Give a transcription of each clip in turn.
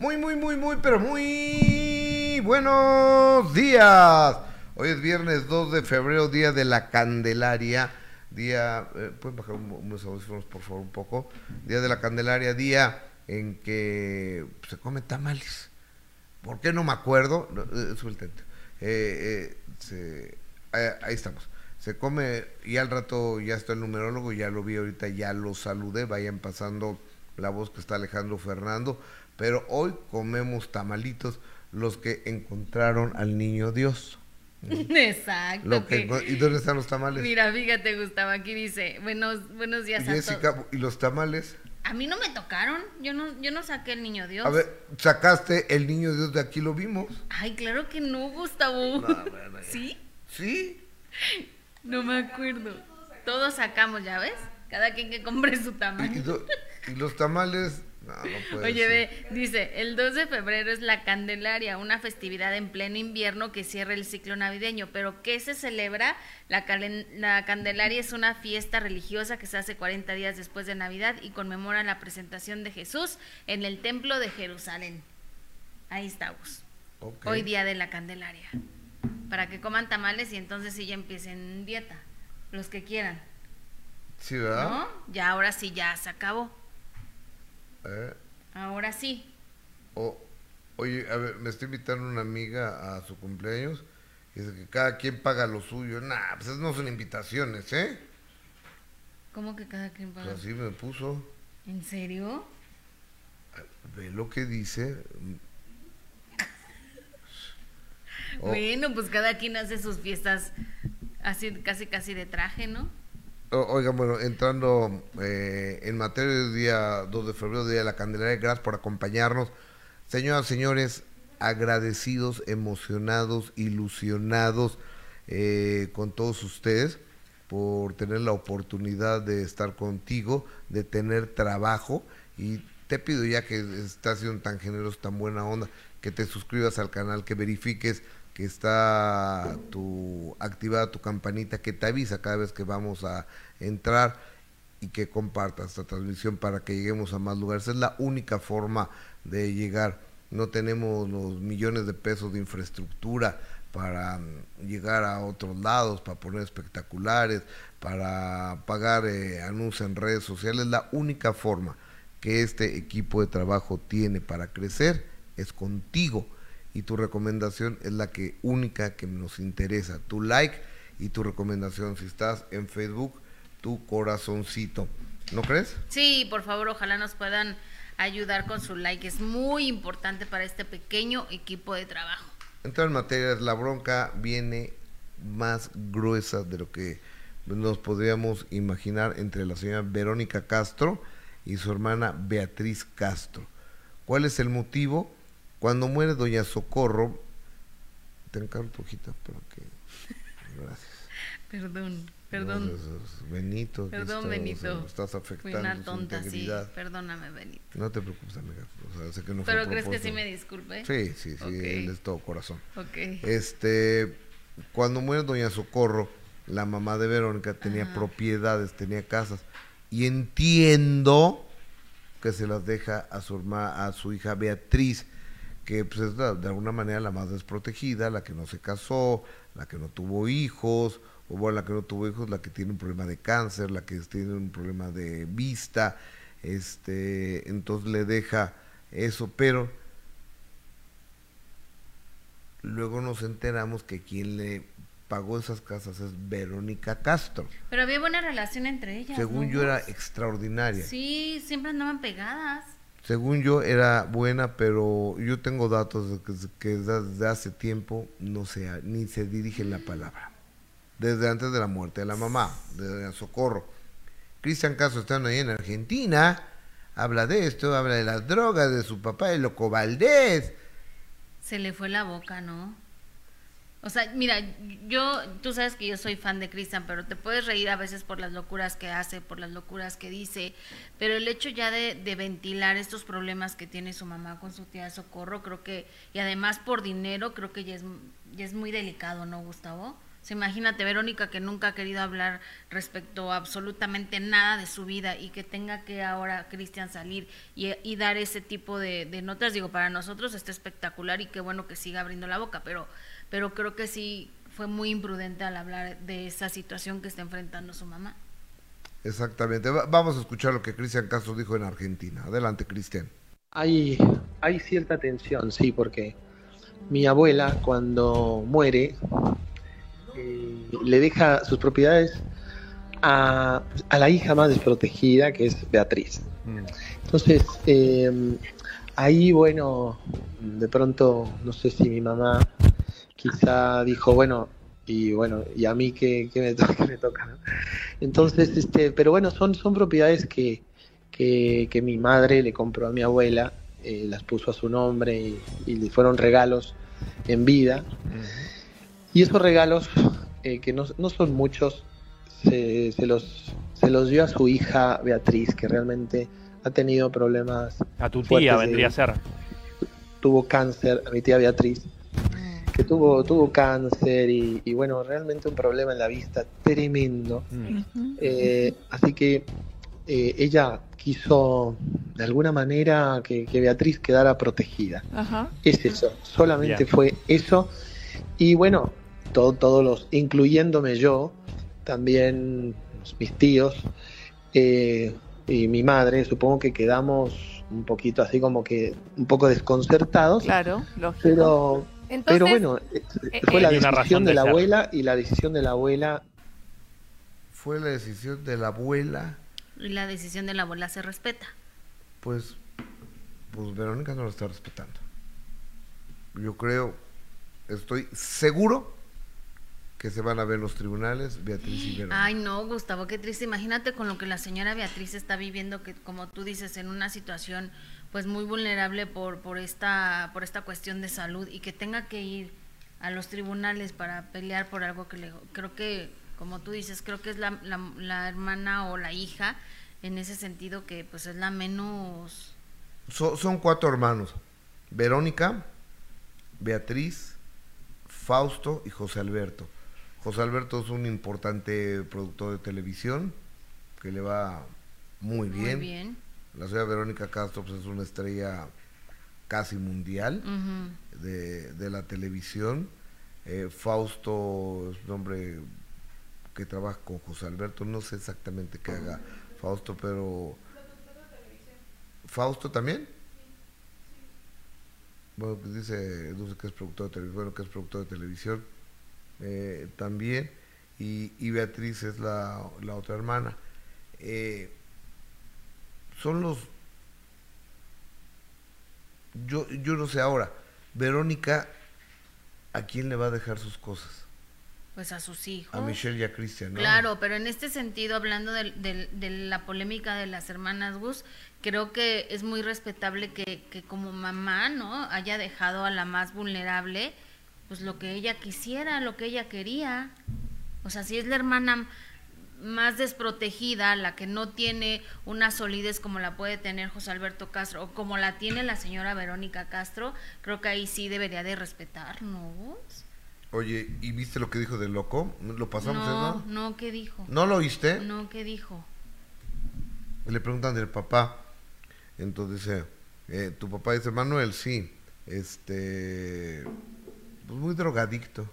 Muy, muy, muy, muy, pero muy buenos días. Hoy es viernes 2 de febrero, día de la Candelaria. Día, eh, ¿pueden bajar unos audífonos por favor un poco? Día de la Candelaria, día en que se come tamales. ¿Por qué no me acuerdo? No, eh, tente. Eh, se, ahí estamos. Se come, y al rato ya está el numerólogo, ya lo vi ahorita, ya lo saludé. Vayan pasando la voz que está Alejandro Fernando pero hoy comemos tamalitos los que encontraron al niño Dios. Exacto. ¿Y dónde están los tamales? Mira, fíjate, Gustavo, aquí dice, buenos, buenos días a Jessica, ¿y los tamales? A mí no me tocaron, yo no, yo no saqué el niño Dios. A ver, sacaste el niño Dios de aquí, lo vimos. Ay, claro que no, Gustavo. ¿Sí? ¿Sí? No me acuerdo. Todos sacamos, ¿ya ves? Cada quien que compre su tamal. y los tamales Oye, ve, dice, el 2 de febrero es la Candelaria, una festividad en pleno invierno que cierra el ciclo navideño. Pero ¿qué se celebra? La, la Candelaria es una fiesta religiosa que se hace 40 días después de Navidad y conmemora la presentación de Jesús en el Templo de Jerusalén. Ahí estamos. Hoy día de la Candelaria. Para que coman tamales y entonces sí ya empiecen dieta. Los que quieran. Sí, ¿verdad? ¿No? Ya ahora sí ya se acabó. ¿Eh? Ahora sí. oye, a ver, me está invitando una amiga a su cumpleaños. Y dice que cada quien paga lo suyo. Nah, pues esas no son invitaciones, ¿eh? ¿Cómo que cada quien paga? Pues así me puso. ¿En serio? Ve lo que dice. bueno, pues cada quien hace sus fiestas así, casi, casi de traje, ¿no? Oigan, bueno, entrando eh, en materia del día 2 de febrero, Día de la Candelaria, gracias por acompañarnos. Señoras, señores, agradecidos, emocionados, ilusionados eh, con todos ustedes por tener la oportunidad de estar contigo, de tener trabajo y te pido ya que estás siendo tan generoso, tan buena onda, que te suscribas al canal, que verifiques que está tu activada tu campanita que te avisa cada vez que vamos a entrar y que compartas esta transmisión para que lleguemos a más lugares. Es la única forma de llegar. No tenemos los millones de pesos de infraestructura para mm, llegar a otros lados, para poner espectaculares, para pagar eh, anuncios en redes sociales. La única forma que este equipo de trabajo tiene para crecer es contigo y tu recomendación es la que única que nos interesa. Tu like y tu recomendación si estás en Facebook, tu corazoncito. ¿No crees? Sí, por favor, ojalá nos puedan ayudar con su like. Es muy importante para este pequeño equipo de trabajo. Entrar en materia, la bronca viene más gruesa de lo que nos podríamos imaginar entre la señora Verónica Castro y su hermana Beatriz Castro. ¿Cuál es el motivo? Cuando muere Doña Socorro, te encargo un poquito, pero que. Gracias. Perdón, perdón. Benito. Perdón, Benito. estás afectando. Fui una tonta, sí. Perdóname, Benito. No te preocupes, amiga. O sea, que no ¿Pero crees que sí me disculpe? Sí, sí, sí. Él es todo corazón. Ok. Este. Cuando muere Doña Socorro, la mamá de Verónica tenía propiedades, tenía casas. Y entiendo que se las deja a su, hermana, a su hija Beatriz que pues, es de alguna manera la más desprotegida, la que no se casó, la que no tuvo hijos, o bueno, la que no tuvo hijos, la que tiene un problema de cáncer, la que tiene un problema de vista, este, entonces le deja eso, pero luego nos enteramos que quien le pagó esas casas es Verónica Castro. Pero había buena relación entre ellas. Según yo era extraordinaria. Sí, siempre andaban pegadas según yo era buena, pero yo tengo datos de que, desde hace tiempo no sea, ni se dirige la palabra. Desde antes de la muerte de la mamá, de Socorro. Cristian Caso estando ahí en Argentina, habla de esto, habla de las drogas, de su papá, de Loco Valdés. Se le fue la boca, ¿no? O sea, mira, yo, tú sabes que yo soy fan de Cristian, pero te puedes reír a veces por las locuras que hace, por las locuras que dice, pero el hecho ya de, ventilar estos problemas que tiene su mamá con su tía Socorro, creo que, y además por dinero, creo que ya es, ya es muy delicado, ¿no, Gustavo? Imagínate, Verónica, que nunca ha querido hablar respecto a absolutamente nada de su vida y que tenga que ahora Cristian salir y, dar ese tipo de, notas. Digo, para nosotros está espectacular y qué bueno que siga abriendo la boca, pero, pero creo que sí fue muy imprudente al hablar de esa situación que está enfrentando su mamá. Exactamente. Vamos a escuchar lo que Cristian Castro dijo en Argentina. Adelante, Cristian. Hay, hay cierta tensión, sí, porque mi abuela cuando muere eh, le deja sus propiedades a, la hija más desprotegida, que es Beatriz. Mm. Entonces, em, ahí, bueno, de pronto, no sé si mi mamá quizá dijo, bueno, y bueno, y a mí qué, me, toca. Entonces, este, pero bueno, son, son propiedades que, que, mi madre le compró a mi abuela, eh, las puso a su nombre y, le fueron regalos en vida. Y esos regalos, eh, que no, son muchos, se, los, se los dio a su hija Beatriz, que realmente ha tenido problemas. A tu tía vendría a ser. Tuvo cáncer, a mi tía Beatriz, que tuvo, tuvo cáncer y, bueno, realmente un problema en la vista tremendo. Mm. Eh, así que eh, ella quiso de alguna manera que, Beatriz quedara protegida. Es eso, solamente fue eso. Y bueno, todos los, incluyéndome yo, también mis tíos eh, y mi madre, supongo que quedamos un poquito así como que un poco desconcertados. Claro, lógico. Pero, pero bueno, eh, eh, fue la decisión de, la abuela y la decisión de la abuela. Fue la decisión de la abuela. Y la decisión de la abuela se respeta. Pues, pues Verónica no lo está respetando. Yo creo, estoy seguro que se van a ver los tribunales, Beatriz y Verónica. Ay, no, Gustavo, qué triste. Imagínate con lo que la señora Beatriz está viviendo, que como tú dices, en una situación pues muy vulnerable por, por, esta, por esta cuestión de salud y que tenga que ir a los tribunales para pelear por algo que le... Creo que, como tú dices, creo que es la, la, hermana o la hija en ese sentido que pues es la menos... son cuatro hermanos. Verónica, Beatriz, Fausto y José Alberto. José Alberto es un importante productor de televisión que le va muy bien. Muy bien. La señora Verónica Castro pues, es una estrella casi mundial de, la televisión. Eh, Fausto es un hombre que trabaja con José Alberto, no sé exactamente qué haga Fausto, pero... ¿Fausto también? Bueno, pues dice, sé que es productor de televisión, bueno, que es productor de televisión eh, también, y, Beatriz es la, la otra hermana. Eh, son los... Yo, yo no sé ahora, Verónica, ¿a quién le va a dejar sus cosas? Pues a sus hijos. A Michelle y a Cristian, ¿no? Claro, pero en este sentido, hablando de, de, la polémica de las hermanas Gus, creo que es muy respetable que, que como mamá, ¿no? Haya dejado a la más vulnerable, pues lo que ella quisiera, lo que ella quería. O sea, si es la hermana más desprotegida, la que no tiene una solidez como la puede tener José Alberto Castro o como la tiene la señora Verónica Castro, creo que ahí sí debería de respetar, ¿no? Oye, ¿y viste lo que dijo del loco? ¿Lo pasamos? No, no, ¿qué dijo? ¿No lo oíste? No, ¿qué dijo? Le preguntan del papá. Entonces dice, eh, tu papá dice, Manuel, sí, este, pues muy drogadicto.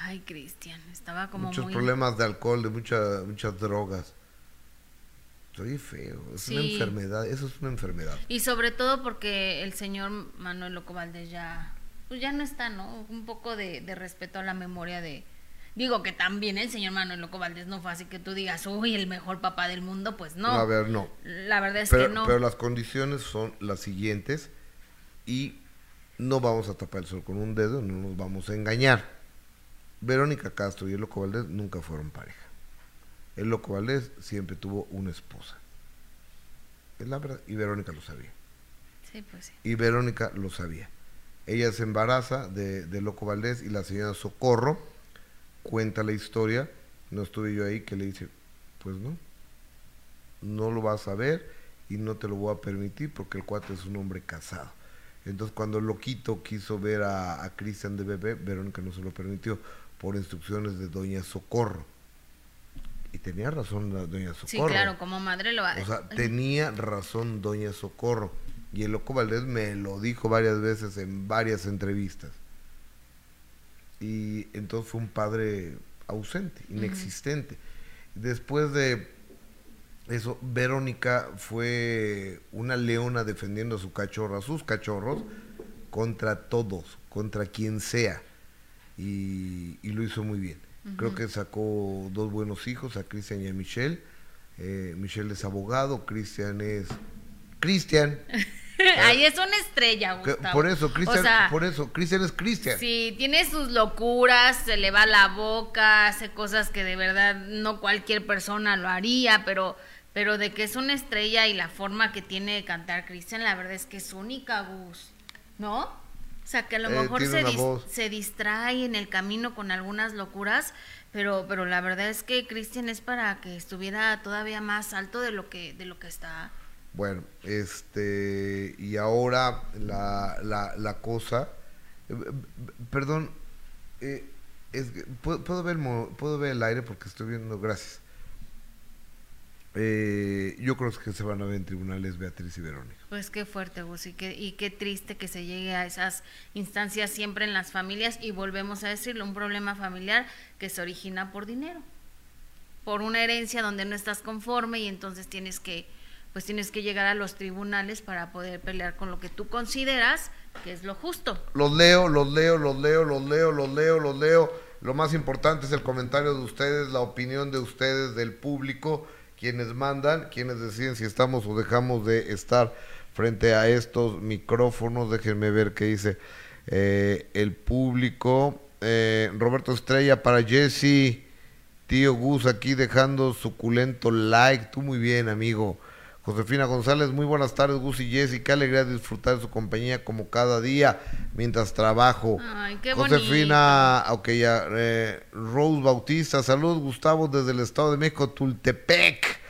Ay, Cristian, estaba como Muchos problemas de alcohol, de mucha, muchas drogas. Soy feo, es una enfermedad, eso es una enfermedad. Y sobre todo porque el señor Manuel Loco Valdés ya, pues ya no está, ¿no? Un poco de, respeto a la memoria de... Digo que también el señor Manuel Loco Valdés no fue así que tú digas, uy, el mejor papá del mundo, pues no. A ver, no. La verdad es que no. Pero las condiciones son las siguientes y no vamos a tapar el sol con un dedo, no nos vamos a engañar Verónica Castro y el Loco Valdés nunca fueron pareja. El Loco Valdés siempre tuvo una esposa. Es la verdad. Y Verónica lo sabía. Sí, pues sí. Y Verónica lo sabía. Ella se embaraza de, de Loco Valdés y la señora Socorro cuenta la historia. No estuve yo ahí que le dice, pues no, no lo vas a ver y no te lo voy a permitir porque el cuate es un hombre casado. Entonces cuando Loquito quiso ver a, a Cristian de bebé, Verónica no se lo permitió por instrucciones de doña Socorro. Y tenía razón la doña Socorro. Sí, claro, como madre lo O sea, tenía razón doña Socorro. Y el loco Valdés me lo dijo varias veces en varias entrevistas. Y entonces fue un padre ausente, inexistente. Después de eso, Verónica fue una leona defendiendo a su cachorro, a sus cachorros, contra todos, contra quien sea. Y, lo hizo muy bien. Creo que sacó dos buenos hijos, a Cristian y a Michelle. Eh, Michelle es abogado, Cristian es... Cristian. Ahí es una estrella, Gustavo. Por eso, Cristian, por eso, Cristian es Cristian. Sí, tiene sus locuras, se le va la boca, hace cosas que de verdad no cualquier persona lo haría, pero, pero de que es una estrella y la forma que tiene de cantar Cristian, la verdad es que es única, Gus. ¿No? O sea, que a lo eh, mejor se, se distrae en el camino con algunas locuras, pero, pero la verdad es que Cristian es para que estuviera todavía más alto de lo que, de lo que está. Bueno, este, y ahora la, la, la cosa, eh, perdón, eh, es, ¿puedo, puedo, ver, puedo ver el aire porque estoy viendo, gracias. Eh, yo creo que se van a ver en tribunales Beatriz y Verónica. Pues qué fuerte, Gus, y qué, y qué triste que se llegue a esas instancias siempre en las familias y volvemos a decirlo, un problema familiar que se origina por dinero, por una herencia donde no estás conforme y entonces tienes que pues tienes que llegar a los tribunales para poder pelear con lo que tú consideras que es lo justo. Los leo, los leo, los leo, los leo, los leo, los leo. Lo más importante es el comentario de ustedes, la opinión de ustedes, del público, quienes mandan, quienes deciden si estamos o dejamos de estar frente a estos micrófonos. Déjenme ver qué dice eh, el público. Eh, Roberto Estrella para Jesse, tío Gus aquí dejando suculento like. Tú muy bien, amigo. Josefina González, muy buenas tardes, Gus y Jessy. Qué alegría disfrutar de su compañía como cada día mientras trabajo. Ay, qué Josefina, ok, ya. Eh, Rose Bautista, salud, Gustavo, desde el Estado de México, Tultepec.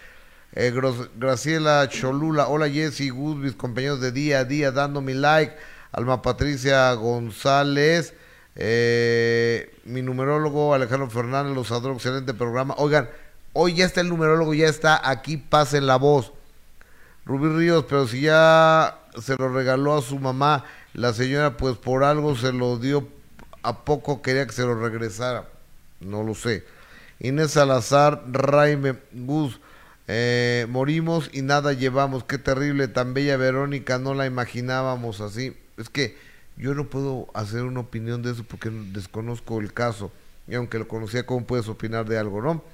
Eh, Graciela Cholula, hola Jessy, Gus, mis compañeros de día a día, dando mi like. Alma Patricia González, eh, mi numerólogo Alejandro Fernández, los adoro, excelente programa. Oigan, hoy ya está el numerólogo, ya está aquí, pasen la voz. Rubí Ríos, pero si ya se lo regaló a su mamá, la señora pues por algo se lo dio, a poco quería que se lo regresara, no lo sé. Inés Salazar, Raime Gus, eh, morimos y nada llevamos, qué terrible, tan bella Verónica, no la imaginábamos así. Es que yo no puedo hacer una opinión de eso porque desconozco el caso, y aunque lo conocía, ¿cómo puedes opinar de algo, no?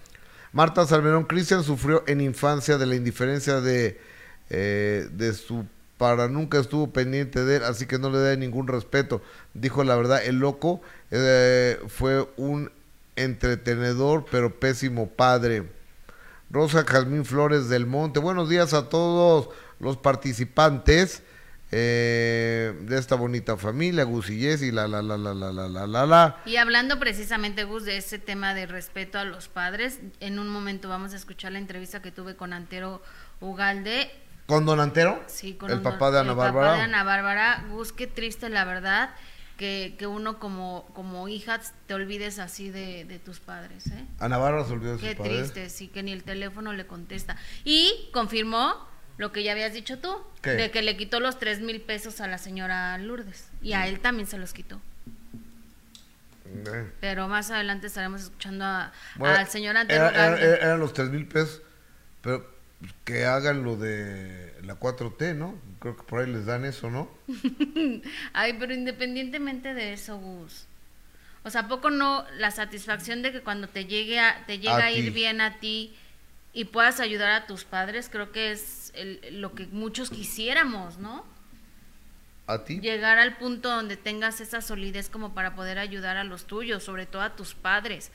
Marta Salmerón, Cristian sufrió en infancia de la indiferencia de eh, de su para nunca estuvo pendiente de él, así que no le da ningún respeto. Dijo la verdad, el loco eh, fue un entretenedor, pero pésimo padre. Rosa Jazmín Flores del Monte, buenos días a todos los participantes eh, de esta bonita familia, Gus y Jessy, la, la, la, la, la, la, la, la. Y hablando precisamente, Gus, de ese tema de respeto a los padres, en un momento vamos a escuchar la entrevista que tuve con Antero Ugalde ¿Con Don Antero? Sí, con el papá de Ana el Bárbara. Papá de Ana Bárbara. Gus, qué triste, la verdad, que, que uno como, como hija te olvides así de, de tus padres. ¿eh? Ana Bárbara se olvidó de qué sus padres. Qué triste, sí, que ni el teléfono le contesta. Y confirmó lo que ya habías dicho tú, de que le quitó los tres mil pesos a la señora Lourdes. Y a él también se los quitó. Eh. Pero más adelante estaremos escuchando a, al señor Antero. eran los tres mil pesos, pero que hagan lo de la 4T, ¿no? Creo que por ahí les dan eso, ¿no? Ay, pero independientemente de eso, Gus. O sea, ¿a poco no la satisfacción de que cuando te llegue a, te llega a, ir bien a ti y puedas ayudar a tus padres, creo que es lo que muchos quisiéramos, ¿no? ¿A ti? Llegar al punto donde tengas esa solidez como para poder ayudar a los tuyos, sobre todo a tus padres.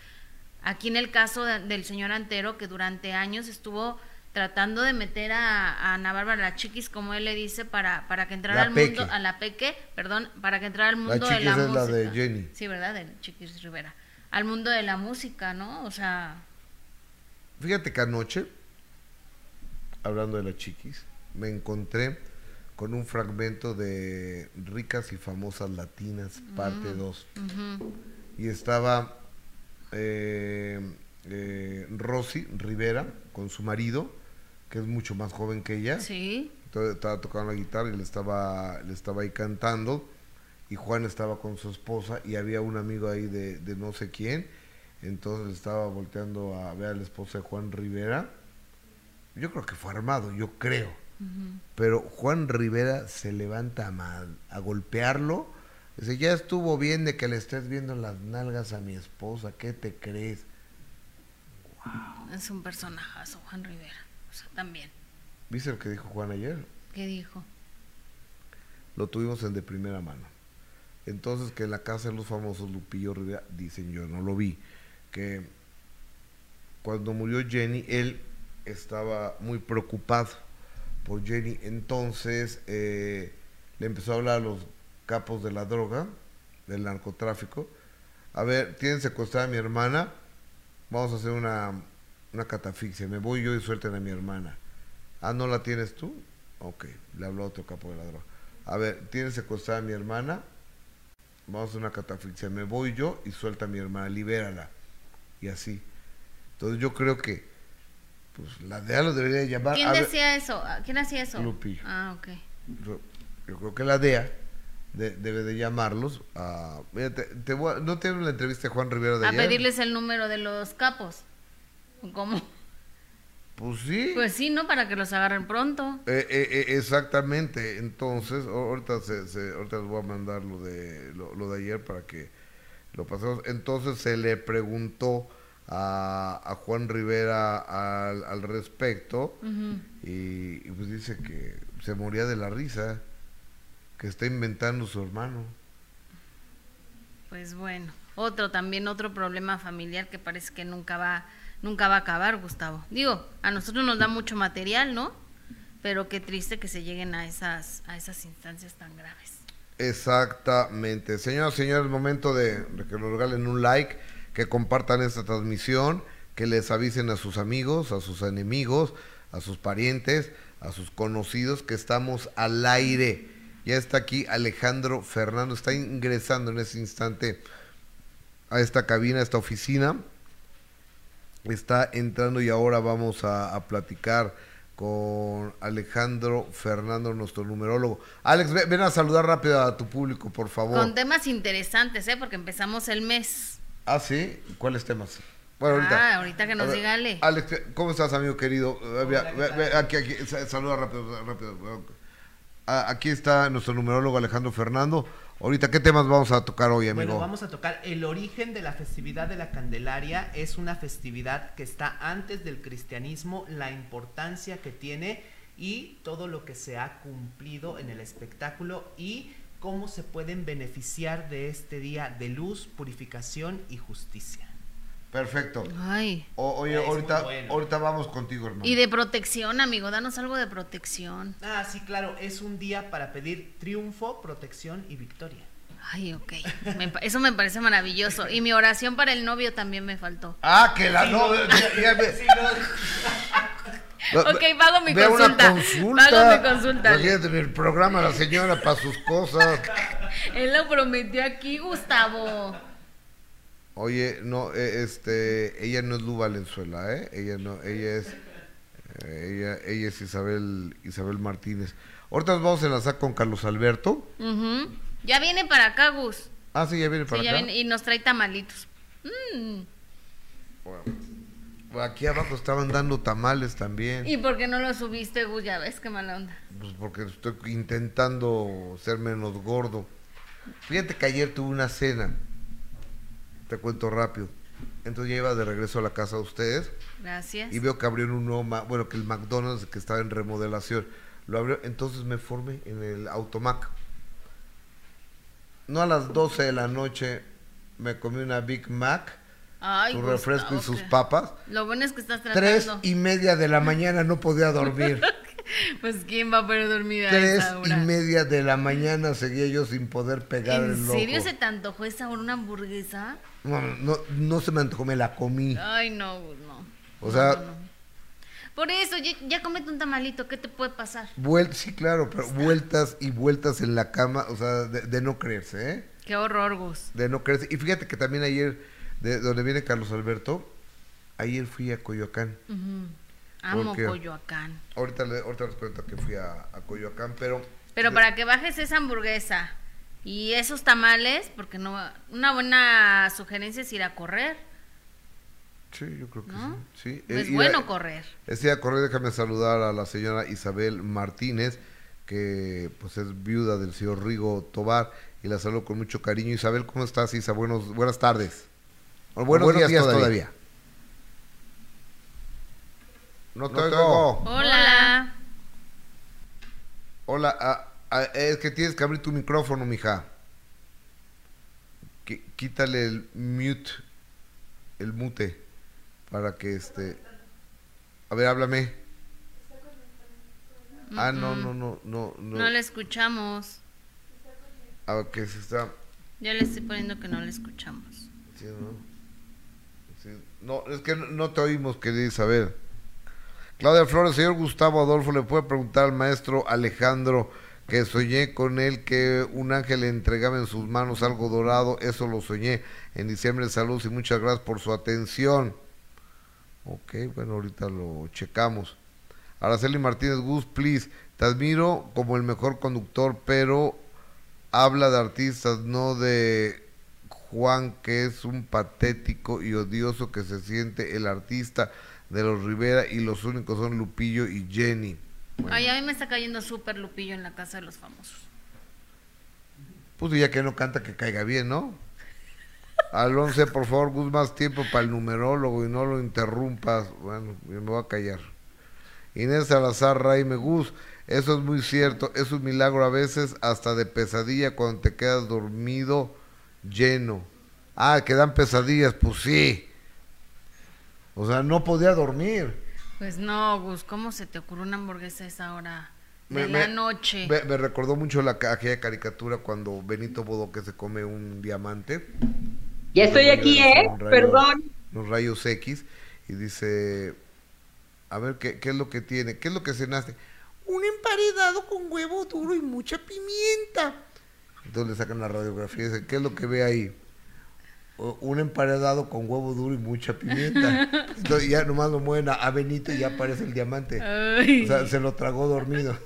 Aquí en el caso del señor Antero, que durante años estuvo tratando de meter a, Ana Bárbara la chiquis, como él le dice, para, para que entrara al mundo, a la peque, perdón, para que entrara al mundo de la es música. la de Jenny. Sí, ¿verdad? Del Chiquis Rivera. Al mundo de la música, ¿no? O sea... Fíjate que anoche, hablando de la chiquis, me encontré con un fragmento de Ricas y Famosas Latinas, parte 2. Y estaba eh, eh, Rosy Rivera con su marido, que es mucho más joven que ella. Sí. Entonces, estaba tocando la guitarra y le estaba, le estaba ahí cantando. Y Juan estaba con su esposa y había un amigo ahí de, de no sé quién. Entonces estaba volteando a ver a la esposa de Juan Rivera. Yo creo que fue armado, yo creo. Pero Juan Rivera se levanta a, a golpearlo. Dice, ya estuvo bien de que le estés viendo las nalgas a mi esposa, ¿qué te crees? Es un personajazo, Juan Rivera. También. ¿Viste lo que dijo Juan ayer? ¿Qué dijo? Lo tuvimos en de primera mano. Entonces que en la casa de los famosos Lupillo Rivera, dicen yo, no lo vi, que cuando murió Jenny, él estaba muy preocupado por Jenny. Entonces eh, le empezó a hablar a los capos de la droga, del narcotráfico. A ver, tienen secuestrada a mi hermana, vamos a hacer una, una catafixia. Me voy yo y suelten a mi hermana. Ah, ¿no la tienes tú? Ok, le habló a otro capo de la droga. A ver, tienes secuestrada a mi hermana, vamos a hacer una catafixia. Me voy yo y suelta a mi hermana, libérala. Y así. Entonces yo creo que pues la DEA lo debería llamar. ¿Quién ver, decía eso? Ah, ¿Quién hacía eso? Lupillo. Ah, ok. yo, yo creo que la DEA de- debe de llamarlos a... Mira, te- te voy a- ¿No tienen la entrevista de Juan Rivera de A ayer? pedirles el número de los capos. ¿O ¿Cómo? Pues sí. Pues sí, ¿no? Para que los agarren pronto. Eh, eh, eh, exactamente, entonces, ahorita, se, se- ahorita les voy a mandar lo de, lo, lo de ayer para que lo pasemos. Entonces se le preguntó a, a Juan Rivera al, al respecto y, y pues dice que se moría de la risa, que está inventando su hermano. Pues bueno, otro también, otro problema familiar que parece que nunca va, nunca va a acabar, Gustavo. Digo, a nosotros nos da mucho material, ¿no? Pero qué triste que se lleguen a esas, a esas instancias tan graves. Exactamente. Señoras y señores, momento de, que nos regalen un like, que compartan esta transmisión, que les avisen a sus amigos, a sus enemigos, a sus parientes, a sus conocidos que estamos al aire. Ya está aquí Alejandro Fernando, está ingresando en ese instante a esta cabina, a esta oficina. Está entrando y ahora vamos a, a platicar con Alejandro Fernando, nuestro numerólogo. Alex, ve- ven a saludar rápido a tu público, por favor. Con temas interesantes, ¿eh? Porque empezamos el mes. Ah, sí. ¿Cuáles temas? Bueno, ahorita. Ah, ahorita que nos ver, diga Ale. Alex, ¿cómo estás, amigo querido? Ve- ve- ve- aquí, aquí, sa- saluda rápido, rápido. Ah, Aquí está nuestro numerólogo Alejandro Fernando. Ahorita, ¿qué temas vamos a tocar hoy, amigo? Bueno, vamos a tocar el origen de la festividad de la Candelaria. Es una festividad que está antes del cristianismo, la importancia que tiene y todo lo que se ha cumplido en el espectáculo y cómo se pueden beneficiar de este día de luz, purificación y justicia. Perfecto. Ay. O- oye, Es muy ahorita, bueno. ahorita vamos contigo, hermano. Y de protección, amigo, danos algo de protección. Ah, sí, claro, es un día para pedir triunfo, protección y victoria. Ay, ok. Me eso me parece maravilloso. Y mi oración para el novio también me faltó. Ah, que la Sí, no, no. ya- Sí, Ok, pago mi ve una consulta. consulta. Pago mi consulta. Imagínate en el programa la señora para sus cosas. Él lo prometió aquí, Gustavo. Oye, no, eh, este, ella no es Lu Valenzuela, ¿eh? Ella no, ella es, eh, ella, ella es Isabel, Isabel Martínez. Ahorita nos vamos a enlazar con Carlos Alberto. Ujú. Ya viene para acá, Gus. Ah, sí, ya viene Sí, para ya acá. viene y nos trae tamalitos. Mm. Bueno, aquí abajo estaban dando tamales también. ¿Y por qué no lo subiste, Gus? Ya ves qué mala onda. Pues porque estoy intentando ser menos gordo. Fíjate que ayer tuve una cena. Te cuento rápido. Entonces ya iba de regreso a la casa de ustedes. Gracias. y veo que abrieron un nuevo, bueno, que el McDonald's que estaba en remodelación, lo abrió, entonces me formé en el Automac. No a las 12 de la noche me comí una Big Mac, Ay, su refresco y sus papas. Lo bueno es que estás Tres tratando. y media de la mañana no podía dormir. Pues quién va a poder dormir a Tres esa y media de la mañana seguía yo sin poder pegar ¿En el ojo. serio se te antojó esa hora una hamburguesa? No, no, no se me antojó, me la comí. Ay, no, Gus, no. O sea- no, no. Por eso, ya, ya comete un tamalito, ¿qué te puede pasar? Vuel- sí, claro, pero vueltas y vueltas en la cama, o sea, de, de no creerse, ¿eh? Qué horror, Gus. de no creerse. Y fíjate que también ayer de donde viene Carlos Alberto, ayer fui a Coyoacán. Amo Coyoacán. Ahorita, ahorita les cuento que fui a, Coyoacán, pero... Pero para que bajes esa hamburguesa y esos tamales, porque no una buena sugerencia es ir a correr. Sí, yo creo que sí. Es eh, bueno correr. Es ir a correr, déjame saludar a la señora Isabel Martínez, que pues es viuda del señor Rigo Tobar, y la saludo con mucho cariño. Isabel, ¿cómo estás, Isa? Buenos, buenas tardes. buenos, días, todavía. No te, oigo. Hola. Hola, ah, ah, es que tienes que abrir tu micrófono, mija. quítale el mute, el mute, para que este... A ver, háblame. Ah, no, no, no, no, no. No le escuchamos. Ah, que se está... Ya le estoy poniendo que no le escuchamos. Sí, ¿no? No, es que no, te oímos, querida Isabel. Claudia Flores, señor Gustavo Adolfo, le puede preguntar al maestro Alejandro que soñé con él que un ángel le entregaba en sus manos algo dorado, eso lo soñé en diciembre. Saludos y muchas gracias por su atención. Ok, bueno, ahorita lo checamos. Araceli Martínez Gus, please, te admiro como el mejor conductor, pero habla de artistas, no de Juan, que es un patético y odioso que se siente el artista de los Rivera y los únicos son Lupillo y Jenny. Ay, a mí me está cayendo súper Lupillo en la casa de los famosos. Pues ya que no canta que caiga bien, ¿no? Alonso, por favor, Gus, más tiempo para el numerólogo y no lo interrumpas. Bueno, me voy a callar. Inés Salazar me Gus, eso es muy cierto, es un milagro a veces hasta de pesadilla cuando te quedas dormido lleno. Ah, que dan pesadillas, pues sí. O sea, no podía dormir. Pues no, Gus, ¿cómo se te ocurrió una hamburguesa a esa hora de la noche? Me, recordó mucho la, aquella caricatura cuando Benito Bodoque se come un diamante. Ya estoy aquí, ¿eh? Perdón. Los rayos X. Y dice, a ver, ¿qué, ¿qué es lo que tiene? ¿Qué es lo que cenaste? Un emparedado con huevo duro y mucha pimienta. Entonces le sacan la radiografía y dicen, ¿qué es lo que ve ahí? Un emparedado con huevo duro y mucha pimienta. Entonces ya nomás lo mueven a, Benito y ya aparece el diamante. O sea, se lo tragó dormido.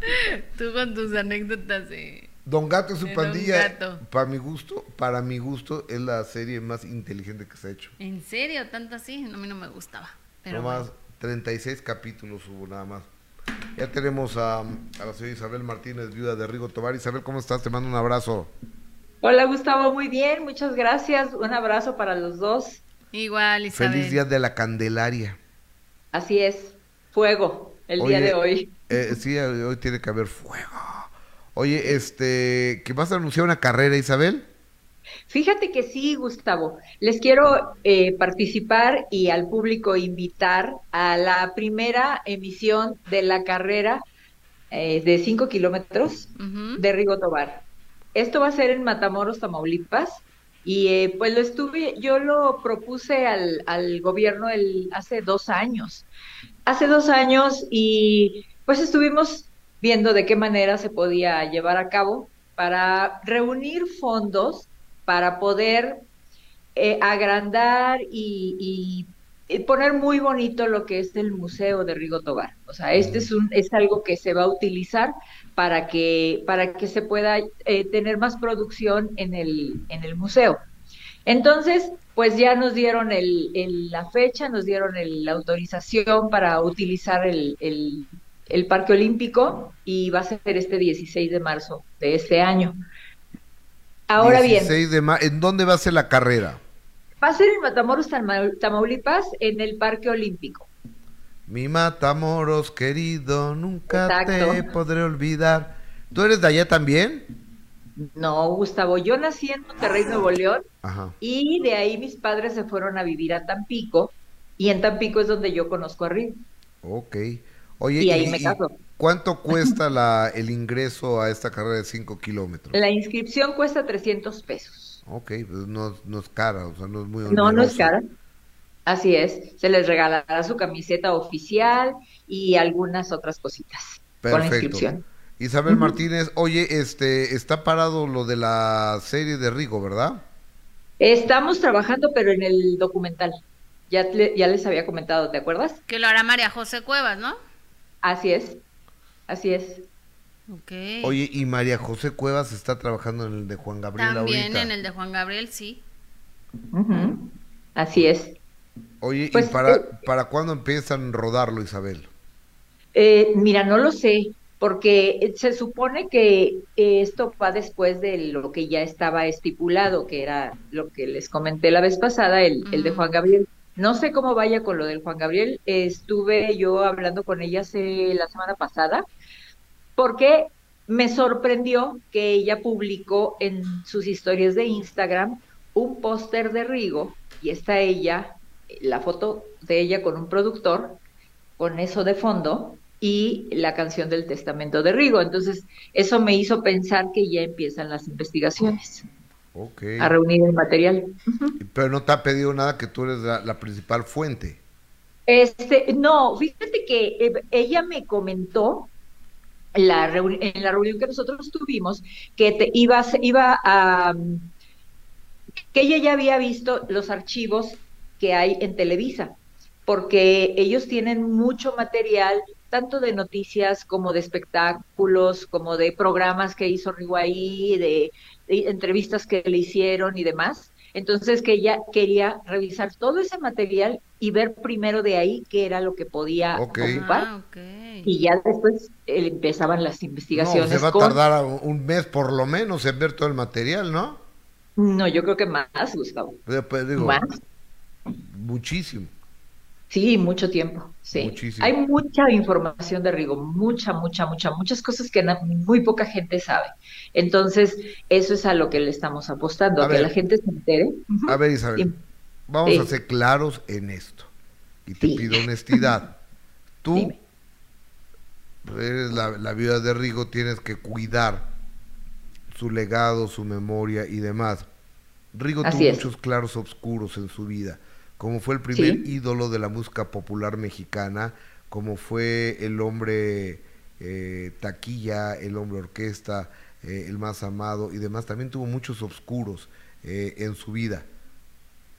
Tú con tus anécdotas de... Don Gato y su pandilla, para mi gusto, para mi gusto, es la serie más inteligente que se ha hecho. ¿En serio? ¿Tanto así? A mí no me gustaba. Pero no más, 36 capítulos hubo nada más. Ya tenemos a, la señora Isabel Martínez, viuda de Rigo Tobar. Isabel, ¿cómo estás? Te mando un abrazo. Hola Gustavo, muy bien, muchas gracias. Un abrazo para los dos. Igual, Isabel. Feliz día de la Candelaria. Así es, fuego, el día de hoy. Eh, sí, hoy tiene que haber fuego. Oye, este, ¿que vas a anunciar una carrera, Isabel? Fíjate que sí, Gustavo. Les quiero eh, participar y al público invitar a la primera emisión de la carrera eh, de 5 kilómetros de Rigo Tobar. Esto va a ser en Matamoros, Tamaulipas. Y eh, pues lo estuve, yo lo propuse al, al gobierno hace dos años. Hace dos años y pues estuvimos viendo de qué manera se podía llevar a cabo para reunir fondos para poder eh, agrandar y, poner muy bonito lo que es el Museo de Rigo Tobar. O sea, este es, un, es algo que se va a utilizar para que, para que se pueda eh, tener más producción en el, en el museo. Entonces, pues ya nos dieron el, la fecha, nos dieron la autorización para utilizar el, el, Parque Olímpico y va a ser este 16 de marzo de este año. Ahora bien. ¿En dónde va a ser la carrera? Va a ser en Matamoros, Tamaulipas, en el Parque Olímpico. Mi Matamoros querido, nunca te podré olvidar. ¿Tú eres de allá también? No, Gustavo, yo nací en Monterrey, Nuevo León, y de ahí mis padres se fueron a vivir a Tampico, y en Tampico es donde yo conozco a Río. Ok. Oye, y ahí me caso. ¿Cuánto cuesta la, el ingreso a esta carrera de 5 kilómetros? La inscripción cuesta 300 pesos. Ok, pues no, no es cara, o sea, no es muy No, no es cara. Así es, se les regalará su camiseta oficial y algunas otras cositas Perfecto. con la inscripción. Isabel Martínez, oye, este, está parado lo de la serie de Rigo, ¿verdad? Estamos trabajando, pero en el documental. Ya, ya les había comentado, ¿te acuerdas? Que lo hará María José Cuevas, ¿no? Así es, así es. Okay. Oye, y María José Cuevas está trabajando en el de Juan Gabriel También en el de Juan Gabriel, sí. Así es. Oye, ¿y pues, para, eh, para cuándo empiezan a rodarlo, Isabel? Eh, mira, no lo sé, porque se supone que esto va después de lo que ya estaba estipulado, que era lo que les comenté la vez pasada, el, el de Juan Gabriel. No sé cómo vaya con lo del Juan Gabriel. Estuve yo hablando con ella hace la semana pasada, porque me sorprendió que ella publicó en sus historias de Instagram un póster de Rigo y está ella, la foto de ella con un productor, con eso de fondo y la canción del testamento de Rigo. Entonces, eso me hizo pensar que ya empiezan las investigaciones. A reunir el material. Pero no te ha pedido nada que tú eres la, principal fuente. Este, no, fíjate que eh, ella me comentó la en la reunión que nosotros tuvimos que te iba, iba a que ella ya había visto los archivos que hay en Televisa, porque ellos tienen mucho material, tanto de noticias como de espectáculos, como de programas que hizo Riguay, de, de entrevistas que le hicieron y demás. Entonces que ella quería revisar todo ese material y ver primero de ahí qué era lo que podía ocupar. Ah, y ya después eh, empezaban las investigaciones. se va a tardar un mes por lo menos en ver todo el material, ¿no? No, yo creo que más, Gustavo. Pues, más. Muchísimo. Sí, mucho tiempo, sí. Hay mucha información de Rigo, mucha, mucha, mucha, muchas cosas que muy poca gente sabe. Entonces, eso es a lo que le estamos apostando, a, que la gente se entere. A ver, Isabel, vamos a ser claros en esto. Y te pido honestidad. Tú eres la, la viuda de Rigo, tienes que cuidar su legado, su memoria y demás. Rigo tuvo muchos claros oscuros en su vida, como fue el primer ídolo de la música popular mexicana, como fue el hombre eh, taquilla, el hombre orquesta, eh, el más amado y demás. También tuvo muchos oscuros eh, en su vida.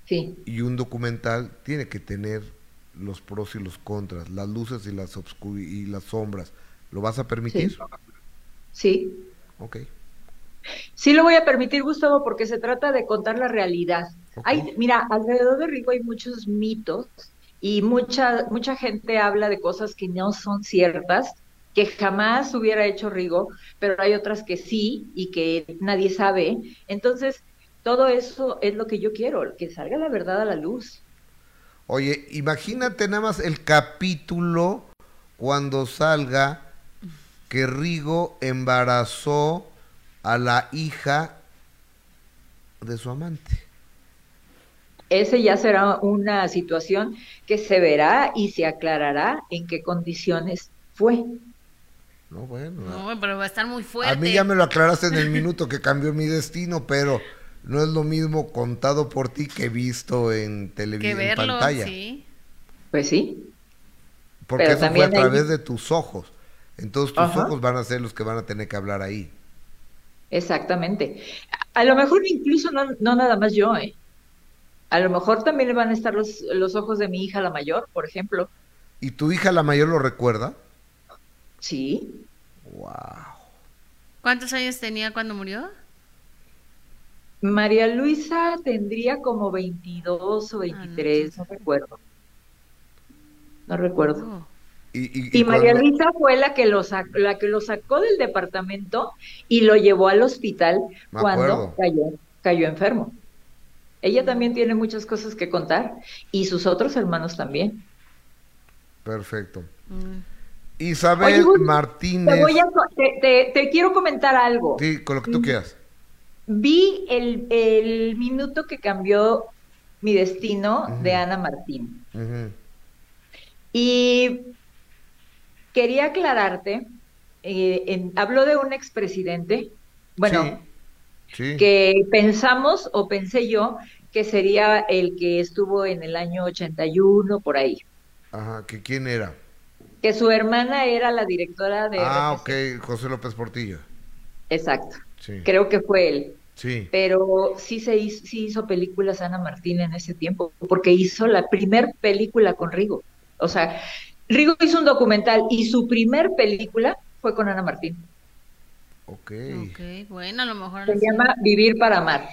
Sí. Y un documental tiene que tener los pros y los contras, las luces y las, y las sombras. ¿Lo vas a permitir? Sí. Ok. Sí lo voy a permitir, Gustavo, porque se trata de contar la realidad. Hay, mira, alrededor de Rigo hay muchos mitos y mucha, mucha gente habla de cosas que no son ciertas, que jamás hubiera hecho Rigo, pero hay otras que sí y que nadie sabe. Entonces, todo eso es lo que yo quiero, que salga la verdad a la luz. Oye, imagínate nada más el capítulo cuando salga que Rigo embarazó a la hija de su amante. Ese ya será una situación que se verá y se aclarará en qué condiciones fue. No, bueno. No, pero va a estar muy fuerte. A mí ya me lo aclaraste en el minuto que cambió mi destino, pero no es lo mismo contado por ti que visto en televisión, en pantalla. Sí. Pues sí. Porque eso fue a través de tus ojos. Entonces tus ojos van a ser los que van a tener que hablar ahí. Exactamente. A lo mejor incluso no, no nada más yo, ¿eh? A lo mejor también le van a estar los, los ojos de mi hija la mayor, por ejemplo. ¿Y tu hija la mayor lo recuerda? Sí. Wow. ¿Cuántos años tenía cuando murió? María Luisa tendría como 22 o 23, ah, no, recuerdo. No recuerdo. Oh. Y, María Luisa fue la que, lo la que lo sacó del departamento y lo llevó al hospital cuando cayó, cayó enfermo. Ella también tiene muchas cosas que contar y sus otros hermanos también. Perfecto. Mm. Isabel Martínez. Te, quiero comentar algo. Sí, con lo que tú quieras. Vi el, minuto que cambió mi destino de Ana Martín. Y Quería aclararte, eh, habló de un expresidente, bueno, que pensamos o pensé yo que sería el que estuvo en el año 81 por ahí. Ajá, ¿que quién era? Que su hermana era la directora de... Ah, ok, José López Portillo. Exacto, creo que fue él. Sí. Pero sí se hizo, sí hizo películas Ana Martín en ese tiempo, porque hizo la primer película con Rigo. O sea, Rigo hizo un documental y su primer película fue con Ana Martín. Ok. Ok, bueno, a lo mejor... Se llama Vivir para Amar.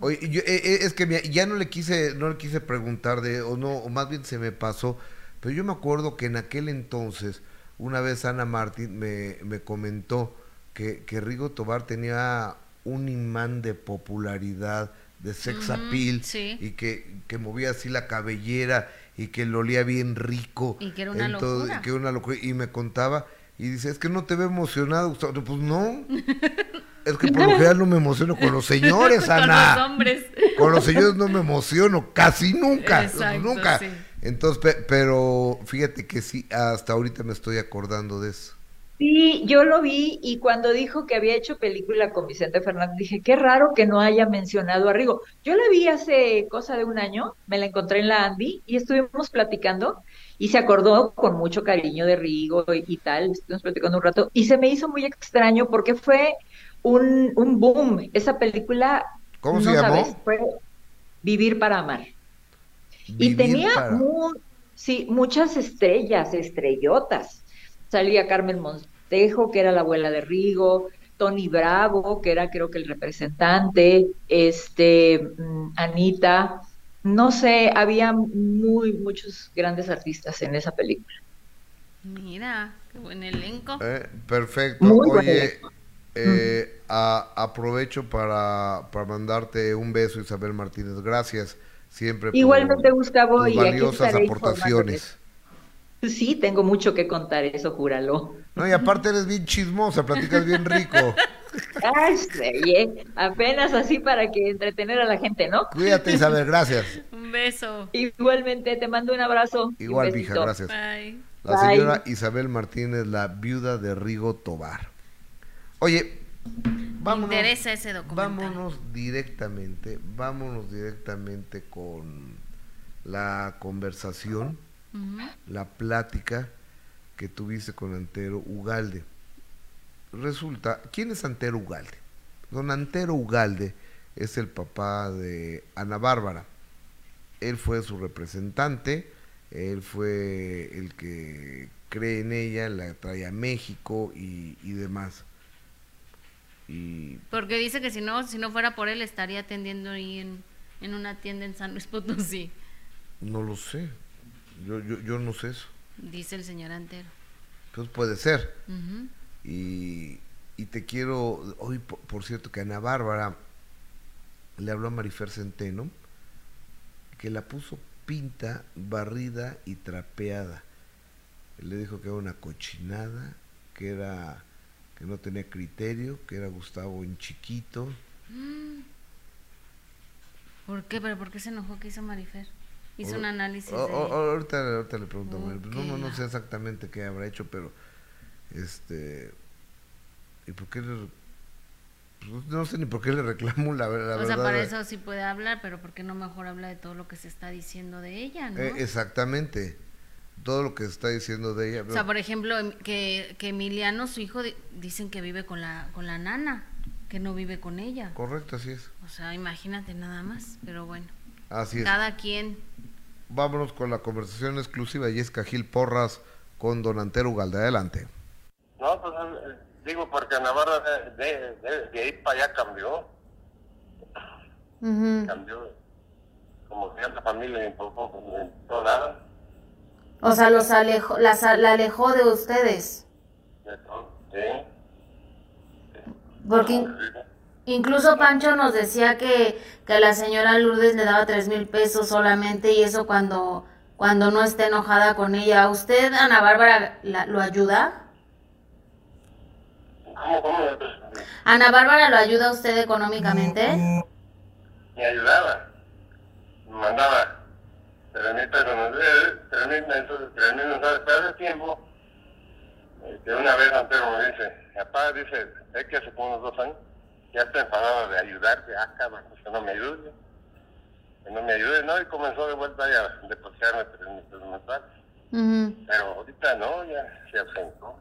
Oye, yo, eh, eh, es que mira, ya no le quise, no le quise preguntar de, o no, o más bien se me pasó, pero yo me acuerdo que en aquel entonces, una vez Ana Martín me, me comentó que, que Rigo Tobar tenía un imán de popularidad, de sex appeal, sí. y que, que movía así la cabellera y que lo olía bien rico. Y que era una Entonces, locura. que era una locura. Y me contaba, y dice, es que no te ve emocionado, Gustavo. Pues no. Es que por lo general no me emociono con los señores, Con Ana. los hombres. Con los señores no me emociono, casi nunca, Exacto, nunca. sí. Entonces, pe- pero fíjate que sí, hasta ahorita me estoy acordando de eso. Sí, yo lo vi y cuando dijo que había hecho película con Vicente Fernández, dije, qué raro que no haya mencionado a Rigo. Yo la vi hace cosa de un año, me la encontré en la Andy y estuvimos platicando y se acordó con mucho cariño de Rigo y, y tal, estuvimos platicando un rato y se me hizo muy extraño porque fue un, un boom. Esa película, ¿Cómo no se llamó? sabes, fue Vivir para Amar. Y tenía para- mu- sí, muchas estrellas, estrellotas. Salía Carmen Montejo, que era la abuela de Rigo, Tony Bravo, que era creo que el representante, este, mm, Anita, no sé, había muy muchos grandes artistas en esa película. Mira, qué buen elenco. Eh, perfecto. Muy buen Oye, elenco. eh, a- aprovecho para, para mandarte un beso, Isabel Martínez. Gracias siempre por Igualmente, Gustavo, tus y valiosas aportaciones. Sí, tengo mucho que contar, eso júralo. No, y aparte eres bien chismosa, platicas bien rico. Ay, oye, apenas así para que entretener a la gente, ¿no? Cuídate, Isabel, gracias. Un beso. Igualmente, te mando un abrazo. Igual, mija, gracias. Bye. La Bye. señora Isabel Martínez, la viuda de Rigo Tobar. Oye, vámonos. Me interesa ese documental. Vámonos directamente, vámonos directamente con la conversación, La plática que tuviste con Antero Ugalde. Resulta, ¿quién es Antero Ugalde? Don Antero Ugalde es el papá de Ana Bárbara. Él fue su representante, él fue el que cree en ella, la trae a México y, y demás. Y Porque dice que si no, si no fuera por él estaría atendiendo ahí en, en una tienda en San Luis Potosí, no lo sé, yo, yo, yo no sé eso. dice el señor Antero. Pues puede ser. Y, y te quiero, hoy por, por cierto que Ana Bárbara le habló a Marifer Centeno que la puso pinta, barrida y trapeada. Le dijo que era una cochinada, que era que no tenía criterio, que era Gustavo en chiquito. ¿Por qué? ¿Pero por qué se enojó que hizo Marifer? Hizo O- un análisis o- de... o- ahorita, ahorita le pregunto. No, no, no sé exactamente qué habrá hecho, pero este ¿y por qué le pues, no sé ni por qué le reclamo la, ver- la o verdad. sea, para eso sí puede hablar, pero ¿por qué no mejor habla de todo lo que se está diciendo de ella, no? Eh, exactamente. Todo lo que se está diciendo de ella. O sea, por ejemplo, em- que, que Emiliano, su hijo, di- dicen que vive con la, con la nana, que no vive con ella. Correcto, así es. O sea, imagínate nada más, pero bueno, Así es. cada quien. Vámonos con la conversación exclusiva. Yesca Gil Porras con Don Antero Ugalde. Adelante. No, pues eh, digo, porque Navarra de, de, de, de ahí para allá cambió. Cambió. Como que la familia en todo nada. O sea, los alejó, las, la alejó de ustedes. De todo, sí. Porque in- incluso Pancho nos decía que, que la señora Lourdes le daba tres mil pesos solamente y eso cuando, cuando no esté enojada con ella. ¿Usted, Ana Bárbara, la- lo ayuda? ¿Cómo, cómo? ¿Ana Bárbara lo ayuda a usted económicamente? Me ayudaba. Me mandaba tres mil pesos, tres mil pesos, tres mil mensuales. Pero hace tiempo, este, una vez Antero me dice, papá, dice, es que como está enfadado de ayudarte, ah, cabrón, pues que no me ayude. Que no me ayude, ¿no? Y comenzó de vuelta ya a depositarme tres mil pesos mensuales. Ujú. Pero ahorita no, ya se ausentó.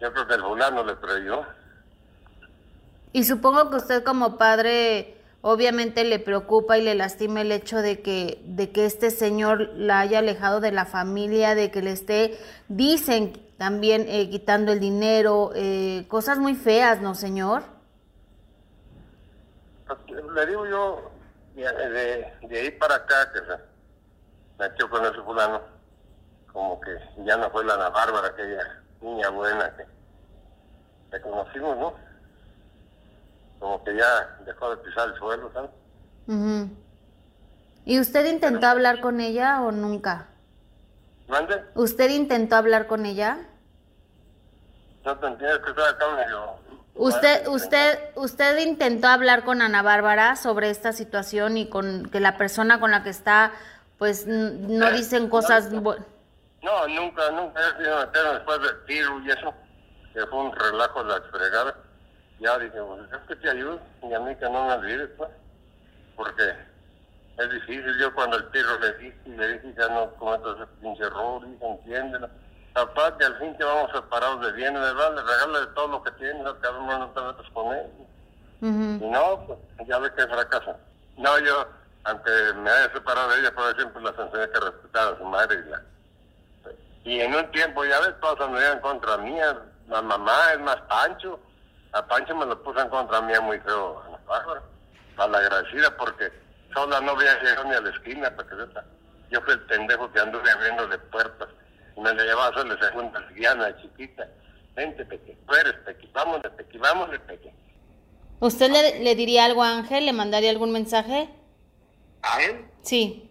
Yo creo que el fulano le creyó. Y supongo que usted como padre obviamente le preocupa y le lastima el hecho de que, de que este señor la haya alejado de la familia, de que le esté, dicen también eh, quitando el dinero, eh, cosas muy feas, ¿no, señor? Pues, le digo yo, de, de ahí para acá, que se metió con ese fulano, como que ya no fue la Ana Bárbara, aquella niña buena que, que conocimos, ¿no? como que ya dejó de pisar el suelo, ¿sabes? ¿Y usted intentó hablar con ella o nunca? ¿Mande? ¿Usted intentó hablar con ella? No te entiendes que estoy acá medio... ¿Usted, usted, ¿Usted intentó hablar con Ana Bárbara sobre esta situación y con que la persona con la que está, pues, no Eh, dicen cosas... No, no, nunca, nunca he sido meter después del tiro y eso, que fue un relajo de la fregada. Ya dije, pues es que te ayudo y a mí que no me olvides, pues, porque es difícil. Yo cuando el tiro le dije, y le dije, ya no cometas ese pinche error, hijo, entiéndelo. Papá, que al fin que vamos separados de bienes, ¿verdad? Le regala todo lo que tienes, cabrón no te metas con él. Ujú. Y no, pues ya ve que fracasa. No, yo, aunque me haya separado de ella, por siempre las enseñé que respetara a su madre y la... Y en un tiempo, ya ves, todos andarían contra mía. La mamá es más Pancho. A Pancho me lo puso en contra mía muy feo. a la Bárbara. Malagradecida porque sola no había llegado ni a la esquina para que sepa. Yo fui el pendejo que anduve abriéndole puertas. Me la llevaba a hacerle segunda lesbiana, chiquita. Vente, Peque, tú eres Peque, vámonos, Peque, vámonos, Peque. ¿Usted le, le diría algo a Ángel? ¿Le mandaría algún mensaje? ¿A él? Sí.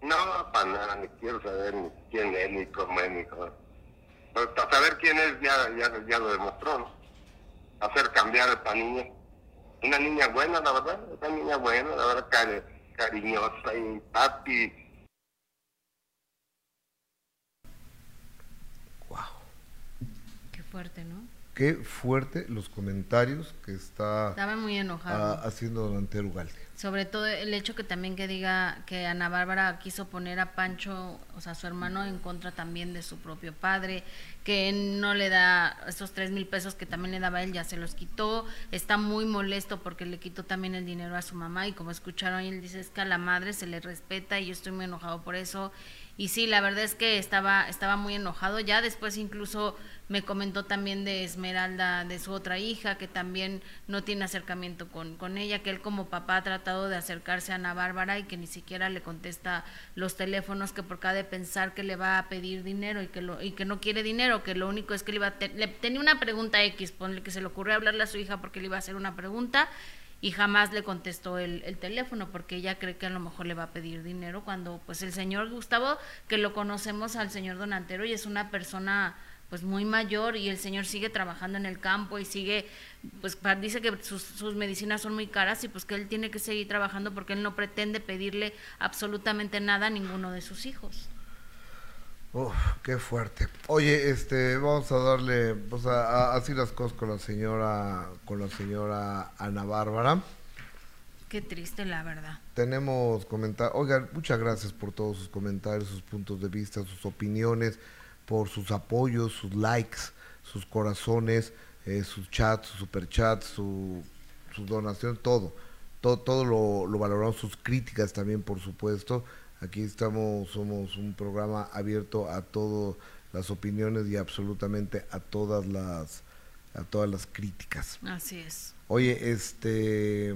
No, para nada, ni quiero saber ni quién es, ni cómo es, ni cómo. Pero para saber quién es, ya, ya, ya lo demostró, ¿no? Hacer cambiar a esta niña. Una niña buena, la verdad, una niña buena, la verdad, cari- cariñosa y papi. Qué fuerte, ¿no? Qué fuerte los comentarios que está Estaba muy enojado. ah, haciendo Don Antero Ugalde. Sobre todo el hecho que también que diga que Ana Bárbara quiso poner a Pancho, o sea, su hermano, en contra también de su propio padre, que no le da esos tres mil pesos que también le daba él, ya se los quitó. Está muy molesto porque le quitó también el dinero a su mamá y como escucharon, él dice es que a la madre se le respeta y yo estoy muy enojado por eso. Y sí, la verdad es que estaba, estaba muy enojado. Ya después incluso me comentó también de Esmeralda, de su otra hija, que también no tiene acercamiento con, con ella, que él como papá ha tratado de acercarse a Ana Bárbara y que ni siquiera le contesta los teléfonos, que por cada de pensar que le va a pedir dinero y que, lo, y que no quiere dinero, que lo único es que le iba a le tenía una pregunta X, ponle que se le ocurrió hablarle a su hija porque le iba a hacer una pregunta y jamás le contestó el, el teléfono porque ella cree que a lo mejor le va a pedir dinero cuando pues el señor Gustavo que lo conocemos al señor Donantero y es una persona pues muy mayor y el señor sigue trabajando en el campo y sigue pues dice que sus, sus medicinas son muy caras y pues que él tiene que seguir trabajando porque él no pretende pedirle absolutamente nada a ninguno de sus hijos. Uf, qué fuerte. Oye, este, vamos a darle, pues a, a- así las cosas con la señora, con la señora Ana Bárbara. Qué triste la verdad. Tenemos comentarios. Oigan, muchas gracias por todos sus comentarios, sus puntos de vista, sus opiniones, por sus apoyos, sus likes, sus corazones, eh, sus chats, sus superchats, su, sus donaciones, todo. Todo, todo lo, lo valoramos, sus críticas también, por supuesto. Aquí estamos, somos un programa abierto a todas las opiniones y absolutamente a todas las, a todas las críticas. Así es. Oye, este.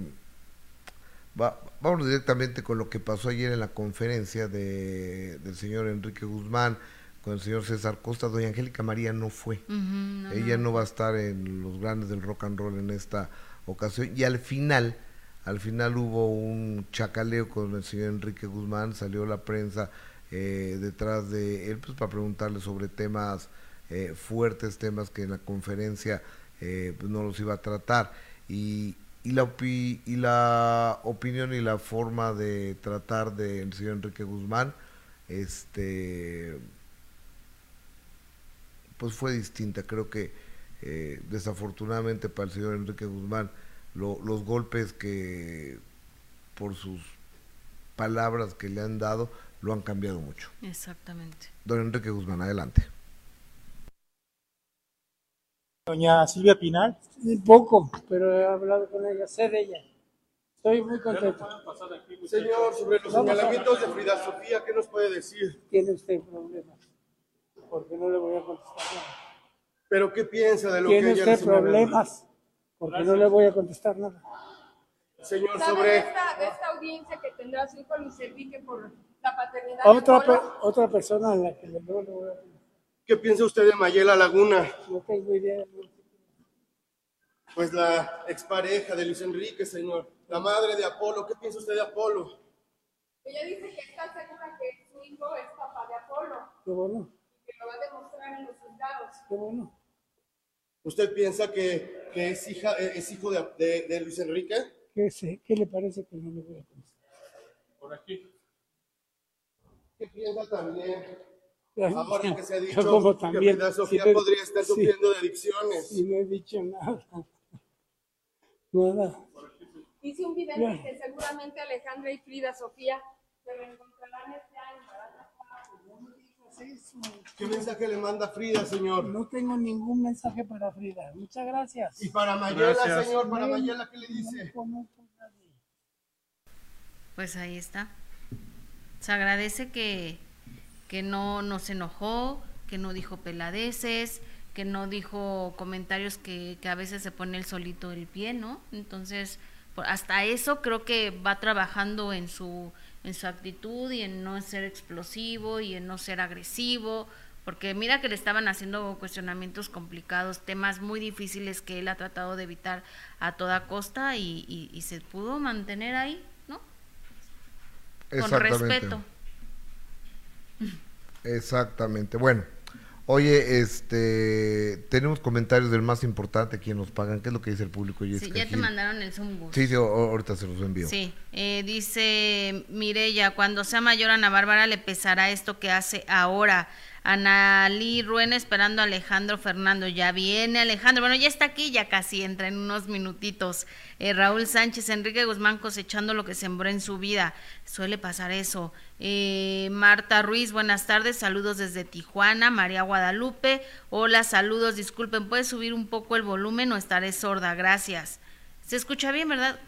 Va, vámonos directamente con lo que pasó ayer en la conferencia de, del señor Enrique Guzmán con el señor César Costa. Doña Angélica María no fue. No, Ella no. va a estar en los grandes del rock and roll en esta ocasión. Y al final, al final hubo un chacaleo con el señor Enrique Guzmán. Salió la prensa eh, detrás de él pues, para preguntarle sobre temas eh, fuertes, temas que en la conferencia eh, pues, no los iba a tratar. Y, y, la opi- y la opinión y la forma de tratar del señor Enrique Guzmán, este pues fue distinta. Creo que eh, desafortunadamente para el señor Enrique Guzmán lo- los golpes que por sus palabras que le han dado lo han cambiado mucho. Exactamente. Don Enrique Guzmán, adelante. Doña Silvia Pinal, un poco, pero he hablado con ella, sé de ella. Estoy muy contento. Señor, sobre los señalamientos de Frida Sofía, ¿qué nos puede decir? Tiene usted problemas, porque no le voy a contestar nada. ¿Pero qué piensa de lo que Tiene ella usted problemas, porque no le voy a contestar nada. Señor, ¿Sabe sobre... esta, esta audiencia que tendrá su hijo Luis Enrique por la paternidad Otra, de pe- otra persona a la que le- voy a contestar. ¿Qué piensa usted de Mayela Laguna? No tengo idea. Pues la expareja de Luis Enrique, señor. La madre de Apolo, ¿qué piensa usted de Apolo? Ella dice que está segura que su hijo es papá de Apolo Qué bueno, lo va a demostrar en los juzgados. qué bueno. ¿Usted piensa que, que es, hija, es hijo de, de- de Luis Enrique? ¿Qué, sé? ¿Qué le parece que no le voy a contestar? Por aquí. ¿Qué piensa también? Ahora que se ha dicho como que también, Frida Sofía sí, pero- podría estar sí. sufriendo de adicciones. Y no he dicho nada. Nada. Dice un vidente Bien. que seguramente Alejandra y Frida Sofía se reencontrarán este. ¿Qué mensaje le manda Frida, señor? No tengo ningún mensaje para Frida. Muchas gracias. Y para Mayela, Gracias. señor, para No, Mayela, ¿qué le dice? no. Pues ahí está. Se agradece que, que no, no se enojó, que no dijo peladeces, que no dijo comentarios que, que a veces se pone el solito el pie, ¿no? Entonces, hasta eso creo que va trabajando en su, en su actitud y en no ser explosivo y en no ser agresivo, porque mira que le estaban haciendo cuestionamientos complicados, temas muy difíciles que él ha tratado de evitar a toda costa y, y- y se pudo mantener ahí, ¿no? Con respeto. Exactamente. Bueno, oye, este, tenemos comentarios del más importante, quien nos pagan, ¿qué es lo que dice el público? Sí, Jessica ya te mandaron el Zoom. Sí, sí, ahorita se los envío. Sí, eh, dice Mirella, cuando sea mayor Ana Bárbara le pesará esto que hace ahora. Analí Ruena esperando a Alejandro Fernando. Ya viene Alejandro. Bueno, ya está aquí, ya casi entra en unos minutitos. Eh, Raúl Sánchez, Enrique Guzmán cosechando lo que sembró en su vida. Suele pasar eso. Eh, Marta Ruiz, buenas tardes. Saludos desde Tijuana. María Guadalupe, hola, saludos. Disculpen, ¿puedes subir un poco el volumen o estaré sorda? Gracias. Se escucha bien, ¿verdad?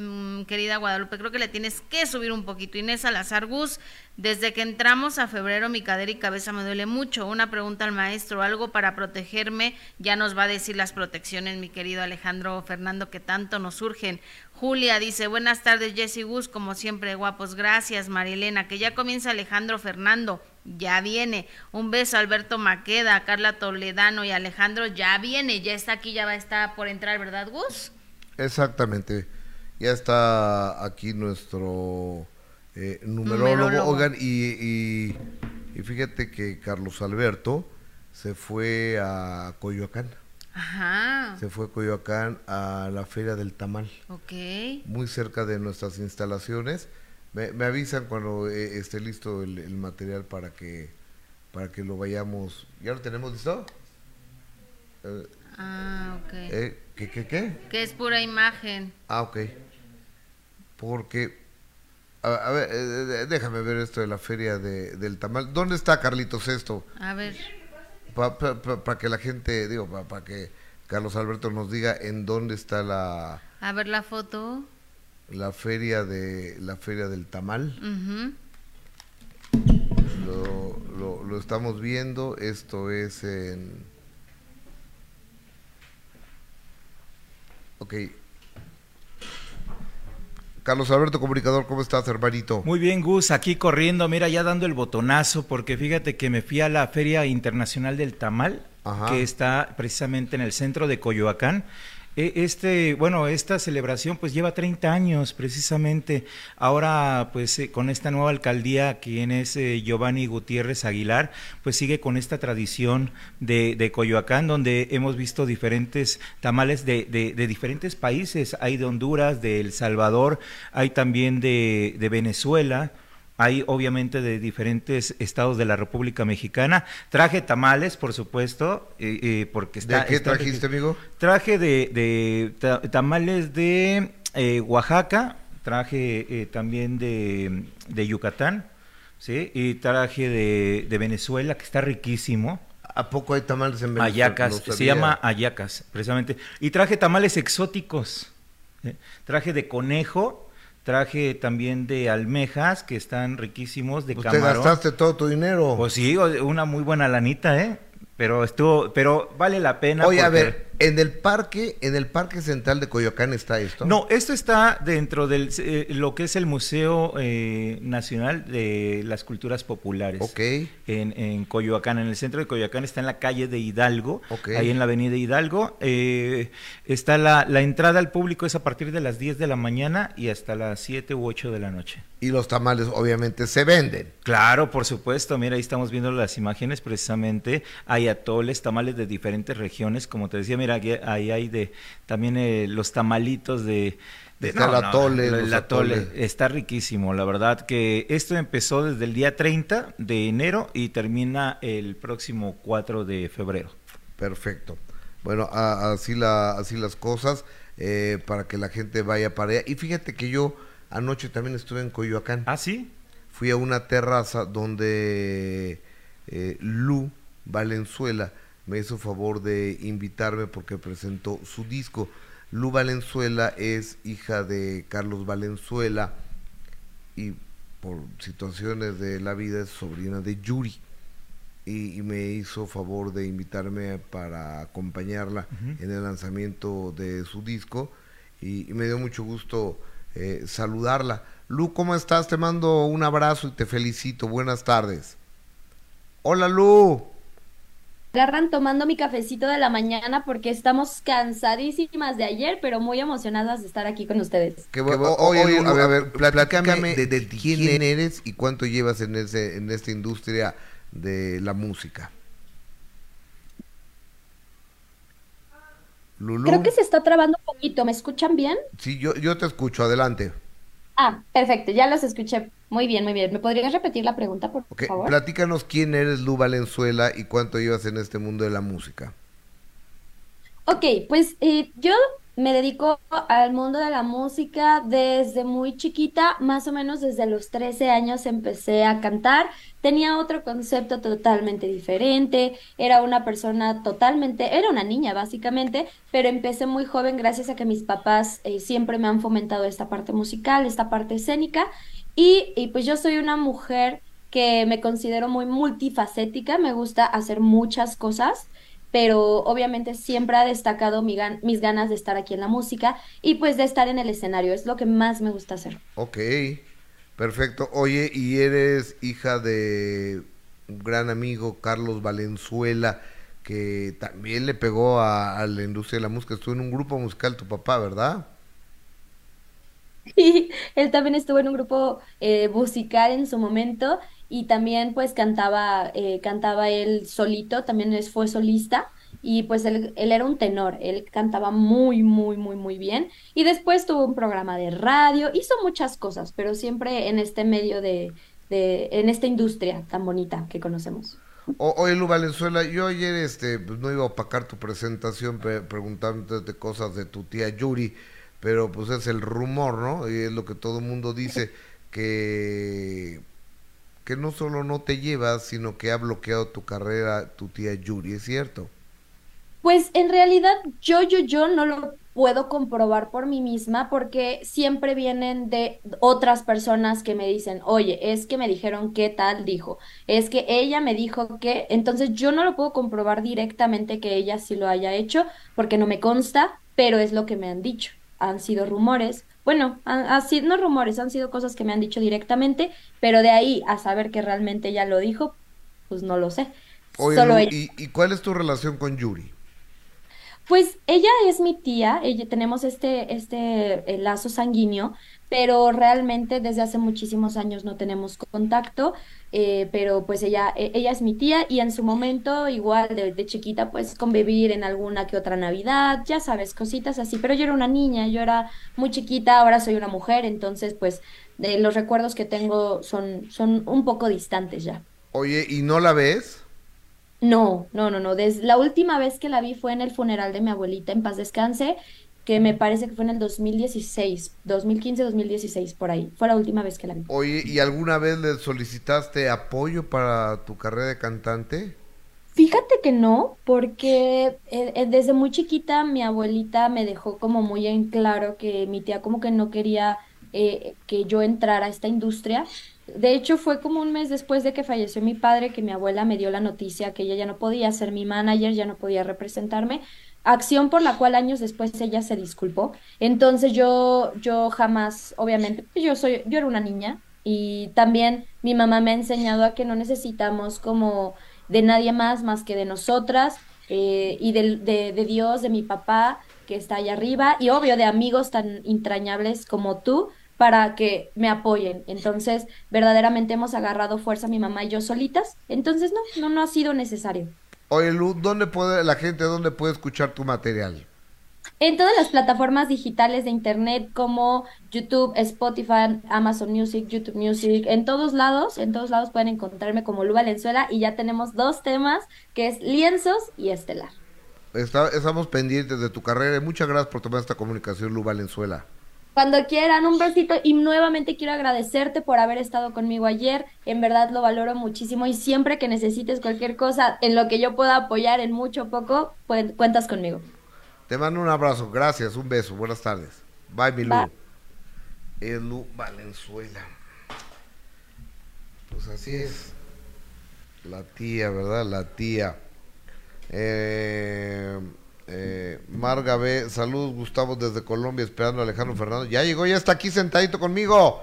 Mm, querida Guadalupe, creo que le tienes que subir un poquito. Inés Salazar Gus, desde que entramos a febrero mi cadera y cabeza me duele mucho. Una pregunta al maestro, algo para protegerme, ya nos va a decir las protecciones mi querido Alejandro Fernando que tanto nos surgen. Julia dice, buenas tardes Jessy Gus, como siempre guapos, gracias Marilena, que ya comienza Alejandro Fernando, ya viene. Un beso a Alberto Maqueda, a Carla Toledano y Alejandro, ya viene, ya está aquí, ya va a estar por entrar, ¿verdad Gus? Exactamente. Ya está aquí nuestro eh, numerólogo. Numerólogo. Oigan, y, y, y fíjate que Carlos Alberto se fue a Coyoacán. Ajá. Se fue a Coyoacán a la Feria del Tamal, Ok. muy cerca de nuestras instalaciones. Me, me avisan cuando eh, esté listo el, el material para que para que lo vayamos. ¿Ya lo tenemos listo? Eh, Ah, ok. eh, ¿Qué, qué, qué? Que es pura imagen. Ah, ok. Porque, a, a ver, eh, déjame ver esto de la feria de, del tamal. ¿Dónde está Carlitos esto? A ver. Para que la gente, digo, para que Carlos Alberto nos diga en dónde está la, A ver la foto. la feria de la feria del tamal. Lo, lo, lo estamos viendo. Esto es en. Ok. Carlos Alberto, comunicador, ¿cómo estás, hermanito? Muy bien, Gus, aquí corriendo, mira, ya dando el botonazo, porque fíjate que me fui a la Feria Internacional del Tamal, Ajá. que está precisamente en el centro de Coyoacán. E- Este, bueno, esta celebración pues lleva 30 años precisamente. Ahora pues eh, con esta nueva alcaldía, quien es eh, Giovanni Gutiérrez Aguilar, pues sigue con esta tradición de, de Coyoacán, donde hemos visto diferentes tamales de, de- diferentes países. Hay de Honduras, de El Salvador, hay también de, de Venezuela. Hay obviamente de diferentes estados de la República Mexicana. Traje tamales, por supuesto, eh, eh, porque está... ¿De qué está- trajiste, amigo? Traje de, de ta- tamales de eh, Oaxaca, traje también de, de Yucatán, ¿sí? Y traje de, de Venezuela, que está riquísimo. ¿A poco hay tamales en Venezuela? Ayacas, se llama ayacas, precisamente. Y traje tamales exóticos. Traje de conejo, traje también de almejas, que están riquísimos, de ¿Usted gastaste todo tu dinero? Pues sí, una muy buena lanita, ¿eh? Pero estuvo, pero vale la pena. Oye, a ver, en el parque, en el parque central de Coyoacán está esto. No, esto está dentro de eh, lo que es el Museo eh, Nacional de las Culturas Populares. Ok. En, en, Coyoacán, en el centro de Coyoacán está en la calle de Hidalgo, ahí en la avenida Hidalgo. Eh, está la, la entrada al público es a partir de las 10 de la mañana y hasta las 7 u 8 de la noche. Y los tamales obviamente se venden. Claro, por supuesto. Mira, ahí estamos viendo las imágenes precisamente. Hay atoles, tamales de diferentes regiones. Como te decía, mira, ahí hay de también eh, los tamalitos de... de el atole. el atole. Está riquísimo, la verdad que esto empezó desde el día 30 de enero y termina el próximo 4 de febrero. Perfecto. Bueno, así, la, así las cosas eh, para que la gente vaya para allá. Y fíjate que yo Anoche también estuve en Coyoacán. ¿Ah, sí? Fui a una terraza donde eh, Lu Valenzuela me hizo favor de invitarme porque presentó su disco. Lu Valenzuela es hija de Carlos Valenzuela y por situaciones de la vida es sobrina de Yuri. Y, me hizo favor de invitarme para acompañarla en el lanzamiento de su disco y me dio mucho gusto eh, saludarla. Lu, ¿cómo estás? Te mando un abrazo y te felicito. Buenas tardes. Hola, Lu. Agarran tomando mi cafecito de la mañana porque estamos cansadísimas de ayer, pero muy emocionadas de estar aquí con ustedes. Qué bueno. Oye, a ver, a ver, platícame de, quién eres y cuánto llevas en, ese, en esta industria de la música. Creo que se está trabando un poquito. ¿Me escuchan bien? Sí, yo, yo te escucho. Adelante. Ah, perfecto. Ya los escuché. Muy bien, muy bien. ¿Me podrías repetir la pregunta, por favor? Platícanos quién eres Lu Valenzuela y cuánto llevas en este mundo de la música. Ok, pues eh, yo me dedico al mundo de la música desde muy chiquita, más o menos desde los 13 años empecé a cantar. Tenía otro concepto totalmente diferente, era una persona totalmente, era una niña básicamente, pero empecé muy joven gracias a que mis papás eh, siempre me han fomentado esta parte musical, esta parte escénica. Y, y pues yo soy una mujer que me considero muy multifacética, me gusta hacer muchas cosas pero obviamente siempre ha destacado mi mis ganas de estar aquí en la música y pues de estar en el escenario, es lo que más me gusta hacer. Ok, perfecto. Oye, y eres hija de un gran amigo, Carlos Valenzuela, que también le pegó a, la industria de la música, estuvo en un grupo musical tu papá, ¿verdad? Sí, él también estuvo en un grupo eh, musical en su momento y también pues cantaba, eh, cantaba él solito, también fue solista y pues él, él, era un tenor, él cantaba muy, muy, muy, muy bien y después tuvo un programa de radio, hizo muchas cosas, pero siempre en este medio de, de en esta industria tan bonita que conocemos. oye, Lu Valenzuela, yo ayer este, pues, no iba a opacar tu presentación preguntándote cosas de tu tía Yuri, pero pues es el rumor, ¿no? Y es lo que todo el mundo dice, que que no solo no te llevas, sino que ha bloqueado tu carrera tu tía Yuri, ¿es cierto? Pues en realidad yo, yo, yo no lo puedo comprobar por mí misma porque siempre vienen de otras personas que me dicen, oye, es que me dijeron qué tal dijo, es que ella me dijo que, entonces yo no lo puedo comprobar directamente que ella sí lo haya hecho porque no me consta, pero es lo que me han dicho, han sido rumores bueno, así no rumores, han sido cosas que me han dicho directamente, pero de ahí a saber que realmente ella lo dijo, pues no lo sé. Oye, ¿y, cuál es tu relación con Yuri? Pues ella es mi tía, ella, tenemos este, este lazo sanguíneo, pero realmente desde hace muchísimos años no tenemos contacto. Eh, pero pues ella, e, ella es mi tía y en su momento igual de, chiquita pues convivir en alguna que otra Navidad, ya sabes, cositas así, pero yo era una niña, yo era muy chiquita, ahora soy una mujer, entonces pues de los recuerdos que tengo son, son un poco distantes ya. Oye, ¿y no la ves? No, no, no, no. Desde la última vez que la vi fue en el funeral de mi abuelita, en paz descanse, que me parece que fue en el 2016, 2015, 2016, por ahí. Fue la última vez que la vi. Oye, ¿y alguna vez le solicitaste apoyo para tu carrera de cantante? Fíjate que no, porque eh, eh, desde muy chiquita mi abuelita me dejó como muy en claro que mi tía como que no quería eh, que yo entrara a esta industria. De hecho, fue como un mes después de que falleció mi padre que mi abuela me dio la noticia que ella ya no podía ser mi manager, ya no podía representarme, acción por la cual años después ella se disculpó. Entonces yo, yo jamás, obviamente, pues yo soy, yo era una niña y también mi mamá me ha enseñado a que no necesitamos como de nadie más más que de nosotras eh, y de, de, de Dios, de mi papá que está allá arriba y obvio de amigos tan entrañables como tú para que me apoyen. Entonces, verdaderamente hemos agarrado fuerza mi mamá y yo solitas. Entonces, no, no, no ha sido necesario. Oye, Lu, ¿dónde puede la gente, dónde puede escuchar tu material? En todas las plataformas digitales de internet como YouTube, Spotify, Amazon Music, YouTube Music, en todos lados, en todos lados pueden encontrarme como Lu Valenzuela y ya tenemos dos temas que es lienzos y estelar. estamos pendientes de tu carrera y muchas gracias por tomar esta comunicación, Lu Valenzuela. Cuando quieran, un besito y nuevamente quiero agradecerte por haber estado conmigo ayer. En verdad lo valoro muchísimo y siempre que necesites cualquier cosa en lo que yo pueda apoyar en mucho o poco, pues, cuentas conmigo. Te mando un abrazo, gracias, un beso, buenas tardes. Bye, mi Lu. Lu Valenzuela. Pues así es. La tía, ¿verdad? La tía. Eh, eh, Marga B, saludos Gustavo desde Colombia, esperando a Alejandro Fernando. Ya llegó, ya está aquí sentadito conmigo.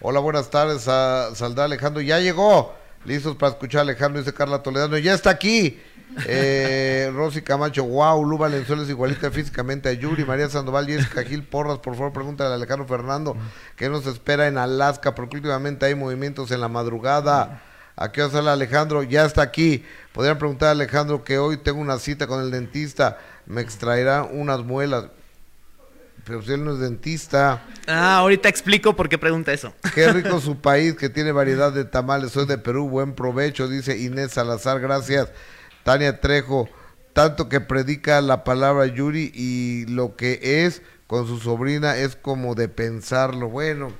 Hola, buenas tardes, a Saldá Alejandro, ya llegó. Listos para escuchar a Alejandro, dice Carla Toledano, ya está aquí. Eh, Rosy Camacho, wow, Lu Valenzuela es igualita físicamente a Yuri, María Sandoval, Jessica Gil Porras, por favor pregúntale a Alejandro Fernando qué nos espera en Alaska, porque últimamente hay movimientos en la madrugada. ¿A qué sale Alejandro? Ya está aquí. Podrían preguntar a Alejandro que hoy tengo una cita con el dentista me extraerá unas muelas. Pero si él no es dentista. Ah, ahorita explico por qué pregunta eso. Qué rico su país, que tiene variedad de tamales. Soy de Perú, buen provecho, dice Inés Salazar, gracias. Tania Trejo, tanto que predica la palabra Yuri y lo que es con su sobrina es como de pensarlo. Bueno.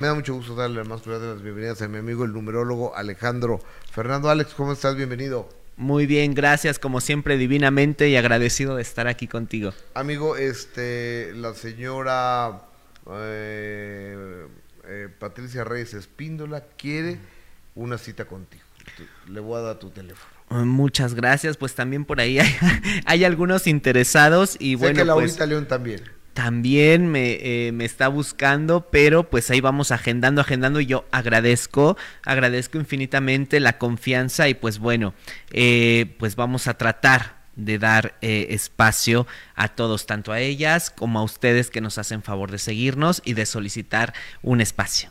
Me da mucho gusto darle más de las bienvenidas a mi amigo el numerólogo Alejandro Fernando. Alex, ¿cómo estás? Bienvenido. Muy bien, gracias como siempre divinamente y agradecido de estar aquí contigo. Amigo, este, la señora eh, eh, Patricia Reyes Espíndola quiere una cita contigo. Le voy a dar tu teléfono. Muchas gracias, pues también por ahí hay, algunos interesados y bueno. que pues, León también también eh, me, está buscando, pero pues ahí vamos agendando, agendando y yo agradezco, agradezco infinitamente la confianza y pues bueno, eh, pues vamos a tratar de dar eh, espacio a todos, tanto a ellas como a ustedes que nos hacen favor de seguirnos y de solicitar un espacio.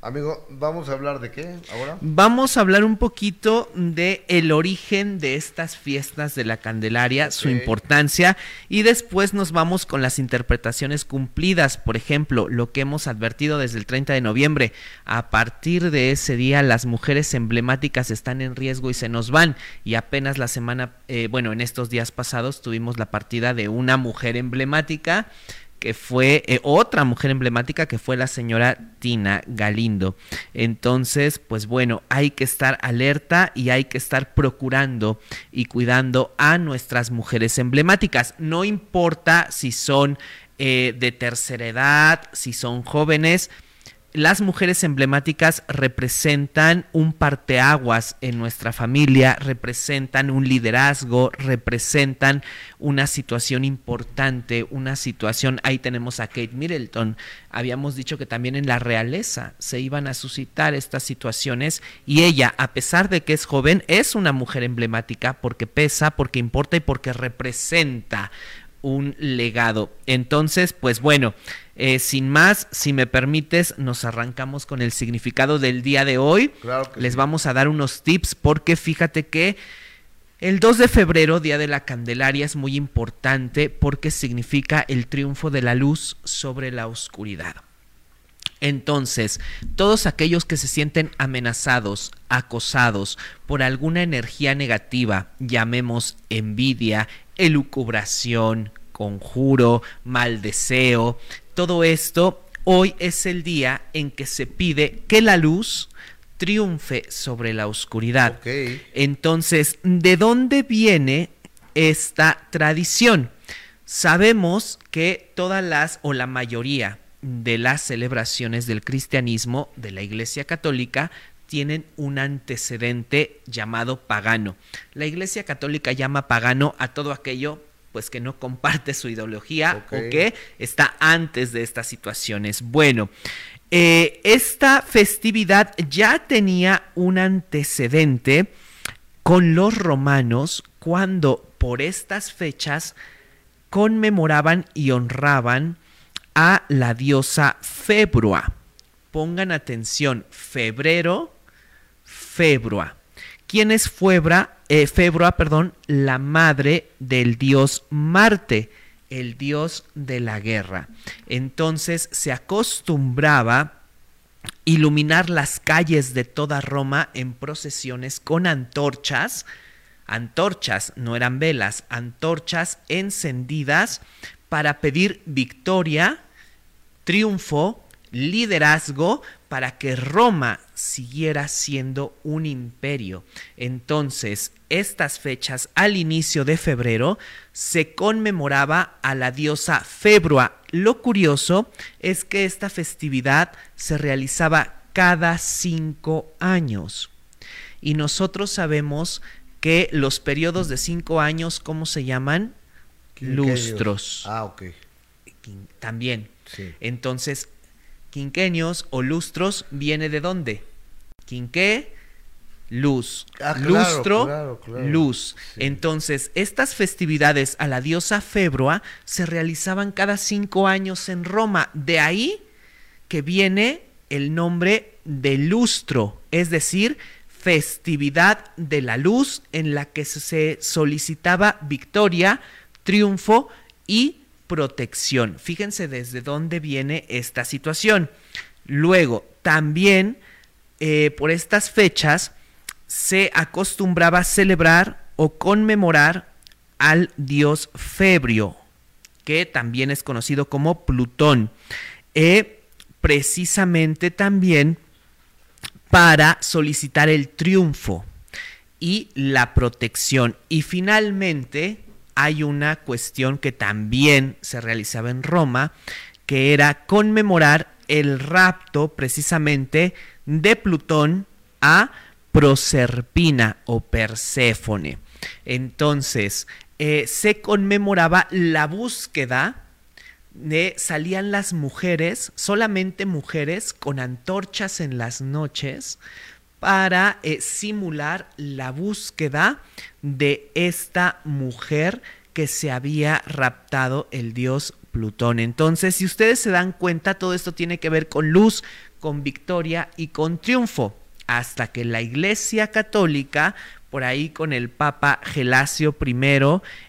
Amigo, ¿vamos a hablar de qué ahora? Vamos a hablar un poquito de el origen de estas fiestas de la Candelaria, su importancia y después nos vamos con las interpretaciones cumplidas, por ejemplo, lo que hemos advertido desde el 30 de noviembre, a partir de ese día las mujeres emblemáticas están en riesgo y se nos van. Y apenas la semana, eh, bueno, en estos días pasados tuvimos la partida de una mujer emblemática que fue eh, otra mujer emblemática que fue la señora Tina Galindo. Entonces, pues bueno, hay que estar alerta y hay que estar procurando y cuidando a nuestras mujeres emblemáticas. No importa si son eh, de tercera edad, si son jóvenes, las mujeres emblemáticas representan un parteaguas en nuestra familia, representan un liderazgo, representan una situación importante, una situación, ahí tenemos a Kate Middleton, habíamos dicho que también en la realeza se iban a suscitar estas situaciones y ella, a pesar de que es joven, es una mujer emblemática porque pesa, porque importa y porque representa un legado. Entonces, pues bueno, eh, sin más, si me permites, nos arrancamos con el significado del día de hoy. Les vamos a dar unos tips porque fíjate que el 2 de febrero, Día de la Candelaria, es muy importante porque significa el triunfo de la luz sobre la oscuridad. Entonces, todos aquellos que se sienten amenazados, acosados por alguna energía negativa, llamemos envidia, elucubración, conjuro, mal deseo, todo esto, hoy es el día en que se pide que la luz triunfe sobre la oscuridad. Entonces, ¿de dónde viene esta tradición? Sabemos que todas las o la mayoría de las celebraciones del cristianismo de la Iglesia Católica tienen un antecedente llamado pagano. La Iglesia Católica llama pagano a todo aquello pues que no comparte su ideología o que está antes de estas situaciones. Bueno, eh, esta festividad ya tenía un antecedente con los romanos cuando por estas fechas conmemoraban y honraban a la diosa Februa. Pongan atención, febrero, Februa. ¿Quién es Febra? Eh, perdón, la madre del dios Marte, el dios de la guerra. Entonces se acostumbraba iluminar las calles de toda Roma en procesiones con antorchas, antorchas, no eran velas, antorchas encendidas para pedir victoria, triunfo, liderazgo para que Roma siguiera siendo un imperio. Entonces, estas fechas al inicio de febrero se conmemoraba a la diosa Februa. Lo curioso es que esta festividad se realizaba cada cinco años. Y nosotros sabemos que los periodos de cinco años, ¿cómo se llaman? Lustros. Ah, ok. También. Entonces, quinquenios o lustros viene de dónde? Quinqué, luz. Ah, Lustro, luz. Entonces, estas festividades a la diosa Februa se realizaban cada cinco años en Roma. De ahí que viene el nombre de lustro, es decir, festividad de la luz en la que se solicitaba victoria, triunfo y protección. Fíjense desde dónde viene esta situación. Luego, también eh, por estas fechas se acostumbraba celebrar o conmemorar al dios Febrio, que también es conocido como Plutón. Eh, precisamente también para solicitar el triunfo y la protección. Y finalmente, hay una cuestión que también se realizaba en Roma, que era conmemorar el rapto precisamente de Plutón a Proserpina o Perséfone. Entonces, eh, se conmemoraba la búsqueda salían las mujeres, solamente mujeres con antorchas en las noches, para eh, simular la búsqueda de esta mujer que se había raptado el dios Plutón. Entonces, si ustedes se dan cuenta, todo esto tiene que ver con luz, con victoria y con triunfo, hasta que la Iglesia Católica, por ahí con el Papa Gelasio I,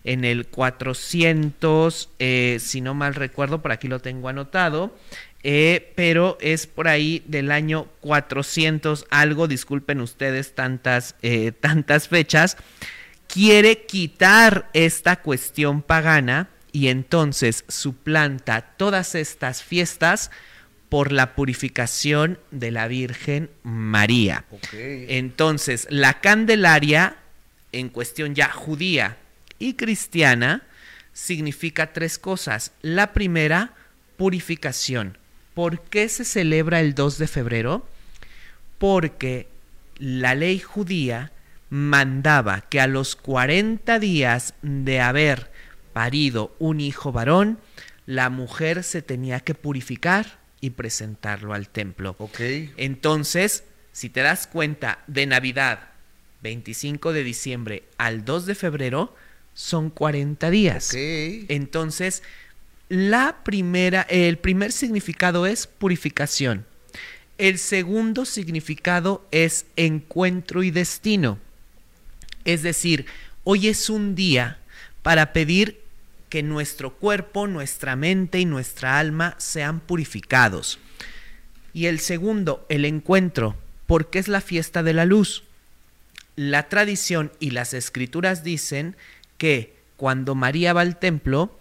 en el 400, eh, si no mal recuerdo, por aquí lo tengo anotado, eh, pero es por ahí del año 400 algo, disculpen ustedes tantas, eh, tantas fechas, quiere quitar esta cuestión pagana y entonces suplanta todas estas fiestas por la purificación de la Virgen María. Entonces, la Candelaria, en cuestión ya judía y cristiana, significa tres cosas. La primera, purificación. ¿Por qué se celebra el 2 de febrero? Porque la ley judía mandaba que a los 40 días de haber parido un hijo varón, la mujer se tenía que purificar y presentarlo al templo. Entonces, si te das cuenta, de Navidad, 25 de diciembre al 2 de febrero, son 40 días. Entonces, la primera, el primer significado es purificación. El segundo significado es encuentro y destino. Es decir, hoy es un día para pedir que nuestro cuerpo, nuestra mente y nuestra alma sean purificados. Y el segundo, el encuentro, porque es la fiesta de la luz. La tradición y las escrituras dicen que cuando María va al templo,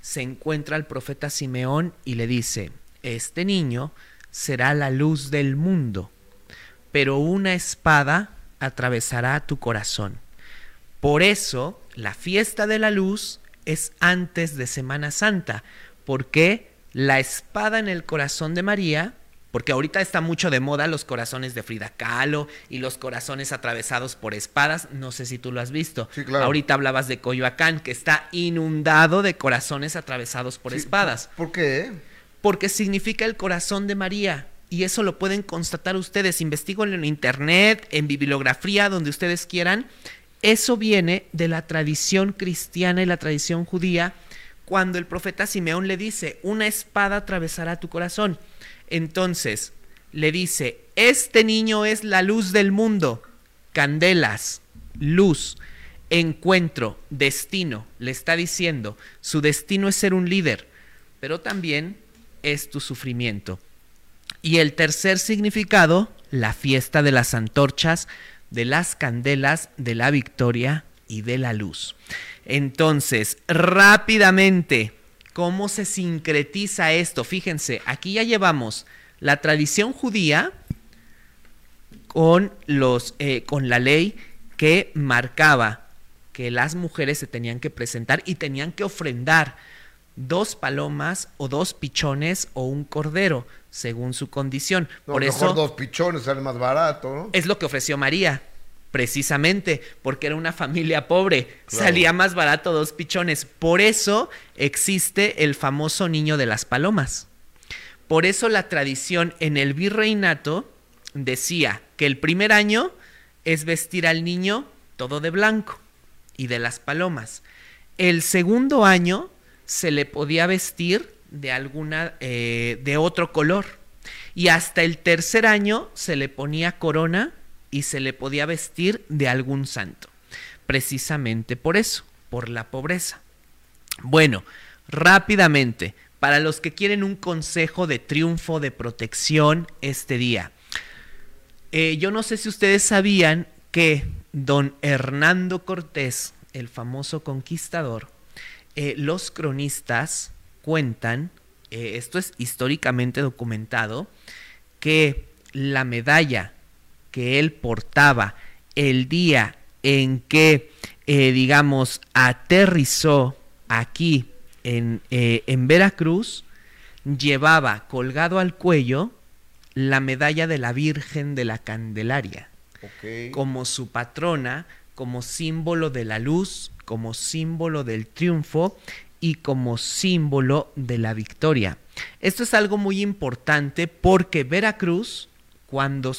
se encuentra al profeta Simeón y le dice, este niño será la luz del mundo. pero una espada atravesará tu corazón. Por eso, la fiesta de la luz es antes de Semana Santa, porque la espada en el corazón de María, porque ahorita está mucho de moda los corazones de Frida Kahlo y los corazones atravesados por espadas, no sé si tú lo has visto. Sí, claro. Ahorita hablabas de Coyoacán, que está inundado de corazones atravesados por Sí, espadas. ¿Por qué? Porque significa el corazón de María. Y eso lo pueden constatar ustedes. Investíguenlo en internet, en bibliografía, donde ustedes quieran. Eso viene de la tradición cristiana y la tradición judía, cuando el profeta Simeón le dice, una espada atravesará tu corazón. Entonces, le dice, este niño es la luz del mundo, candelas, luz, encuentro, destino. Le está diciendo, su destino es ser un líder, pero también es tu sufrimiento. Y el tercer significado, la fiesta de las antorchas, de las candelas, de la victoria y de la luz. Entonces, rápidamente, ¿cómo se sincretiza esto? Fíjense, aquí ya llevamos la tradición judía con, los, eh, con la ley que marcaba que las mujeres se tenían que presentar y tenían que ofrendar dos palomas o dos pichones o un cordero, según su condición. No, Por mejor eso dos pichones sale más barato, ¿no? es lo que ofreció María, precisamente, porque era una familia pobre. Claro. Salía más barato dos pichones. Por eso existe el famoso niño de las palomas. Por eso la tradición en el virreinato decía que el primer año es vestir al niño todo de blanco y de las palomas. El segundo año se le podía vestir de alguna eh, de otro color y hasta el tercer año se le ponía corona y se le podía vestir de algún santo. Precisamente por eso por la pobreza. Bueno rápidamente para los que quieren un consejo de triunfo de protección este día. Eh, yo no sé si ustedes sabían que don Hernando Cortés, el famoso conquistador, eh, los cronistas cuentan, eh, esto es históricamente documentado, que la medalla que él portaba el día en que, eh, digamos, aterrizó aquí en, eh, en Veracruz, llevaba colgado al cuello la medalla de la Virgen de la Candelaria como su patrona, como símbolo de la luz, como símbolo del triunfo y como símbolo de la victoria. Esto es algo muy importante porque Veracruz, cuando,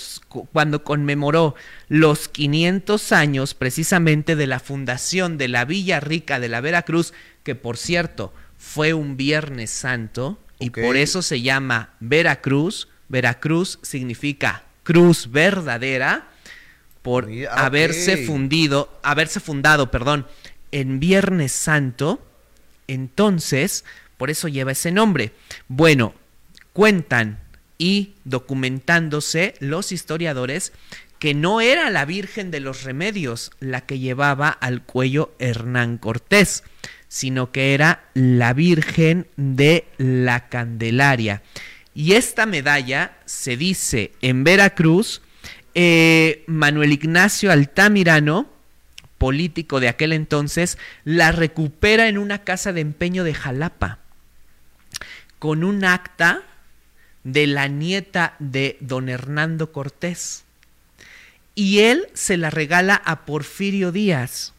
cuando conmemoró los 500 años precisamente de la fundación de la Villa Rica de la Veracruz, que por cierto fue un Viernes Santo, y por eso se llama Veracruz, Veracruz significa cruz verdadera, por ah, haberse fundido, haberse fundado, perdón, en Viernes Santo, entonces, por eso lleva ese nombre. Bueno, cuentan y documentándose los historiadores que no era la Virgen de los Remedios la que llevaba al cuello Hernán Cortés, sino que era la Virgen de la Candelaria. Y esta medalla se dice en Veracruz, eh, Manuel Ignacio Altamirano, político de aquel entonces, la recupera en una casa de empeño de Jalapa, con un acta de la nieta de don Hernando Cortés. Y él se la regala a Porfirio Díaz.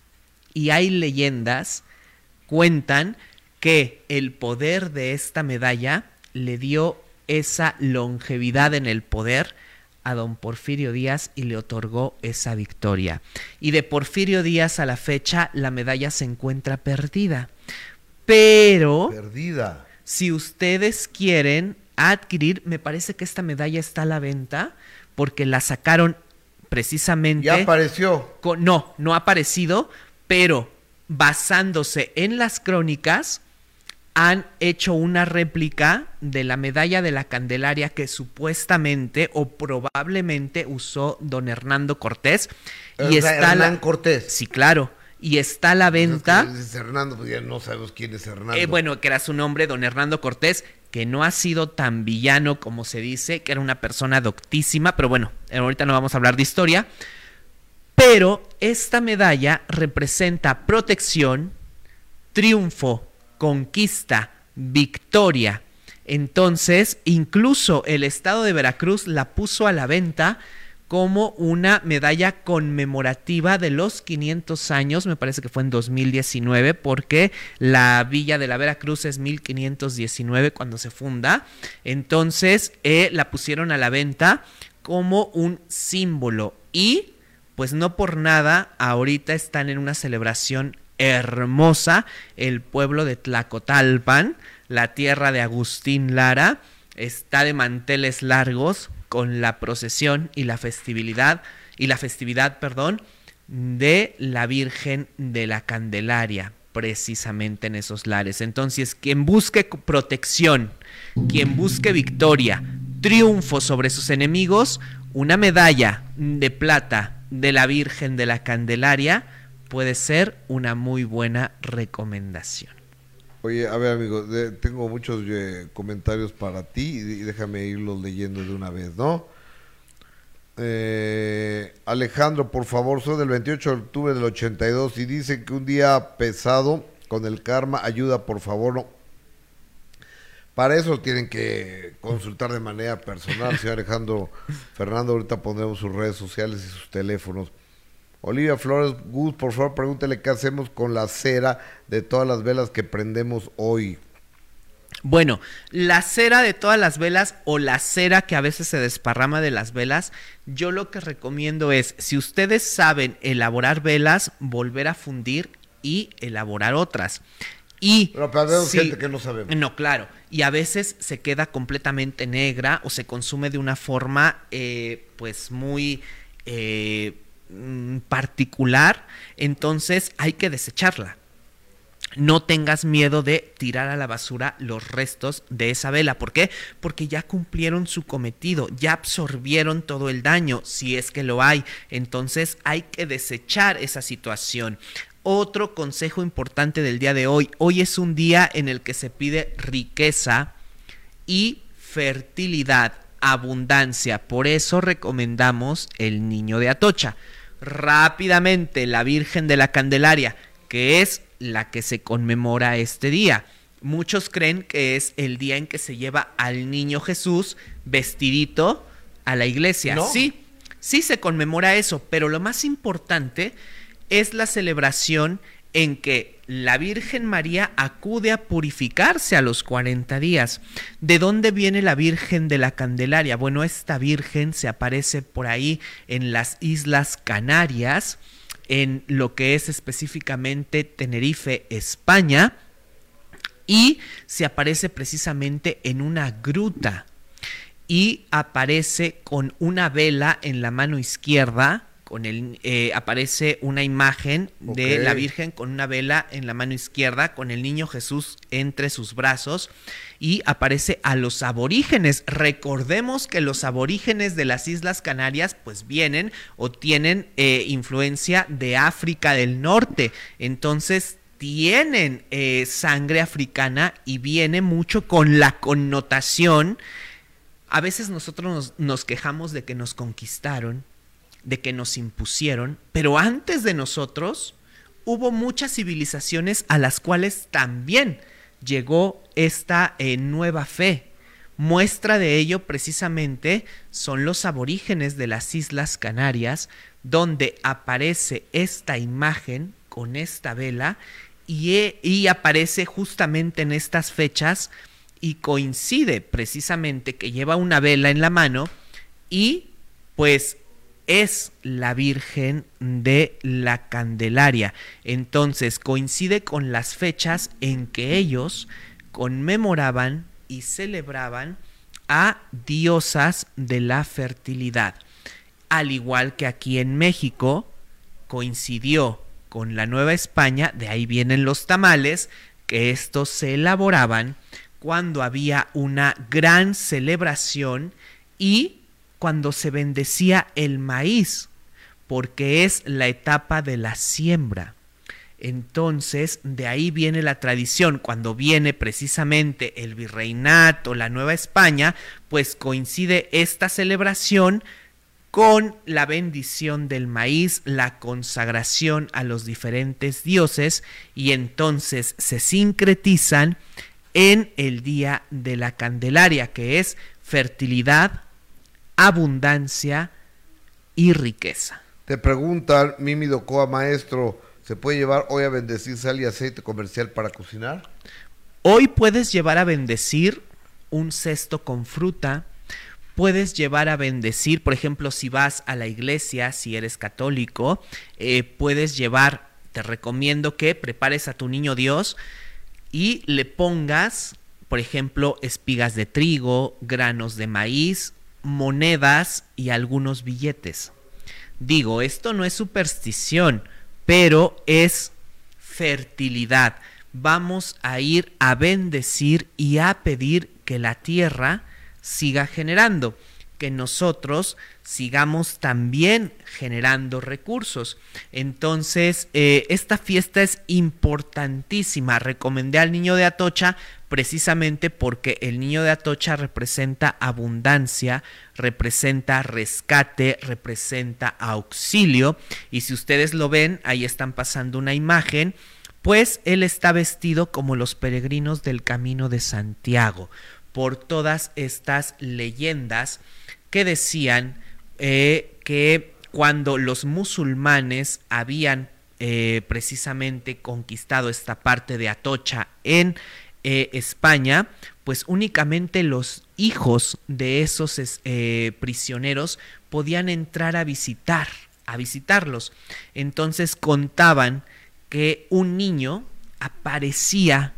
Y hay leyendas, cuentan que el poder de esta medalla le dio esa longevidad en el poder a don Porfirio Díaz y le otorgó esa victoria. Y de Porfirio Díaz a la fecha la medalla se encuentra perdida. Pero Perdida. si ustedes quieren adquirir, me parece que esta medalla está a la venta porque la sacaron precisamente. Ya apareció. con- no, no ha aparecido, pero basándose en las crónicas, han hecho una réplica de la medalla de la Candelaria que supuestamente o probablemente usó don Hernando Cortés. Y está la- Hernán Cortés. Sí, claro. y está a la venta. Pues Hernando, pues ya no sabemos quién es Hernando. Eh, bueno, que era su nombre, don Hernando Cortés, que no ha sido tan villano como se dice, que era una persona doctísima, pero bueno, ahorita no vamos a hablar de historia. Pero esta medalla representa protección, triunfo, conquista, victoria. Entonces, incluso el estado de Veracruz la puso a la venta como una medalla conmemorativa de los 500 años, me parece que fue en 2019, porque la villa de la Veracruz es 1519 cuando se funda. Entonces, eh, la pusieron a la venta como un símbolo y pues no por nada ahorita están en una celebración hermosa el pueblo de Tlacotalpan, la tierra de Agustín Lara, está de manteles largos con la procesión y la festividad y la festividad, perdón, de la Virgen de la Candelaria, precisamente en esos lares. Entonces, quien busque protección, quien busque victoria, triunfo sobre sus enemigos, una medalla de plata de la Virgen de la Candelaria puede ser una muy buena recomendación. Oye, a ver, amigo, tengo muchos eh, comentarios para ti y déjame irlos leyendo de una vez, ¿no? Eh, Alejandro, por favor, soy del 28 de octubre del 82 y dice que un día pesado con el karma, ayuda, por favor. No. Para eso tienen que consultar de manera personal, señor Alejandro Fernando. Ahorita pondremos sus redes sociales y sus teléfonos. Olivia Flores Gus, por favor, pregúntele qué hacemos con la cera de todas las velas que prendemos hoy. Bueno, la cera de todas las velas o la cera que a veces se desparrama de las velas, yo lo que recomiendo es, si ustedes saben elaborar velas, volver a fundir y elaborar otras. Y pero gente que no sabemos. No, claro. Y a veces se queda completamente negra o se consume de una forma, eh, pues muy eh, mm, particular. Entonces hay que desecharla. No tengas miedo de tirar a la basura los restos de esa vela. ¿Por qué? Porque ya cumplieron su cometido, ya absorbieron todo el daño, si es que lo hay. Entonces hay que desechar esa situación. Otro consejo importante del día de hoy. Hoy es un día en el que se pide riqueza y fertilidad, abundancia. Por eso recomendamos el niño de Atocha. Rápidamente, la Virgen de la Candelaria, que es la que se conmemora este día. Muchos creen que es el día en que se lleva al niño Jesús vestidito a la iglesia. Sí, sí se conmemora eso, pero lo más importante es la celebración en que la Virgen María acude a purificarse a los 40 días. ¿De dónde viene la Virgen de la Candelaria? Bueno, esta Virgen se aparece por ahí en las Islas Canarias, en lo que es específicamente Tenerife, España, y se aparece precisamente en una gruta y aparece con una vela en la mano izquierda con el, eh, aparece una imagen de la Virgen con una vela en la mano izquierda, con el niño Jesús entre sus brazos y aparece a los aborígenes. Recordemos que los aborígenes de las Islas Canarias pues vienen o tienen eh, influencia de África del Norte. Entonces tienen eh, sangre africana y viene mucho con la connotación. A veces nosotros nos quejamos de que nos conquistaron, de que nos impusieron, pero antes de nosotros hubo muchas civilizaciones a las cuales también llegó esta eh, nueva fe. Muestra de ello precisamente son los aborígenes de las Islas Canarias, donde aparece esta imagen con esta vela y, eh, y aparece justamente en estas fechas y coincide precisamente que lleva una vela en la mano y pues es la Virgen de la Candelaria. Entonces coincide con las fechas en que ellos conmemoraban y celebraban a diosas de la fertilidad. Al igual que aquí en México coincidió con la Nueva España, de ahí vienen los tamales, que estos se elaboraban cuando había una gran celebración y cuando se bendecía el maíz, porque es la etapa de la siembra. Entonces, de ahí viene la tradición. Cuando viene precisamente el virreinato, la Nueva España, pues coincide esta celebración con la bendición del maíz, la consagración a los diferentes dioses y entonces se sincretizan en el día de la Candelaria, que es fertilidad, abundancia y riqueza. Te preguntan, Mimi Docoa, maestro, ¿se puede llevar hoy a bendecir sal y aceite comercial para cocinar? Hoy puedes llevar a bendecir un cesto con fruta, puedes llevar a bendecir, por ejemplo, si vas a la iglesia, si eres católico, eh, puedes llevar, te recomiendo que prepares a tu niño Dios y le pongas, por ejemplo, espigas de trigo, granos de maíz, monedas y algunos billetes. Digo, esto no es superstición, pero es fertilidad. Vamos a ir a bendecir y a pedir que la tierra siga generando, que nosotros sigamos también generando recursos. Entonces, eh, esta fiesta es importantísima. Recomendé al niño de Atocha precisamente porque el niño de Atocha representa abundancia, representa rescate, representa auxilio. Y si ustedes lo ven, ahí están pasando una imagen pues él está vestido como los peregrinos del camino de Santiago, por todas estas leyendas que decían eh, que cuando los musulmanes habían eh, precisamente conquistado esta parte de Atocha en eh, España, pues únicamente los hijos de esos prisioneros podían entrar a visitar, a visitarlos. Entonces contaban que un niño aparecía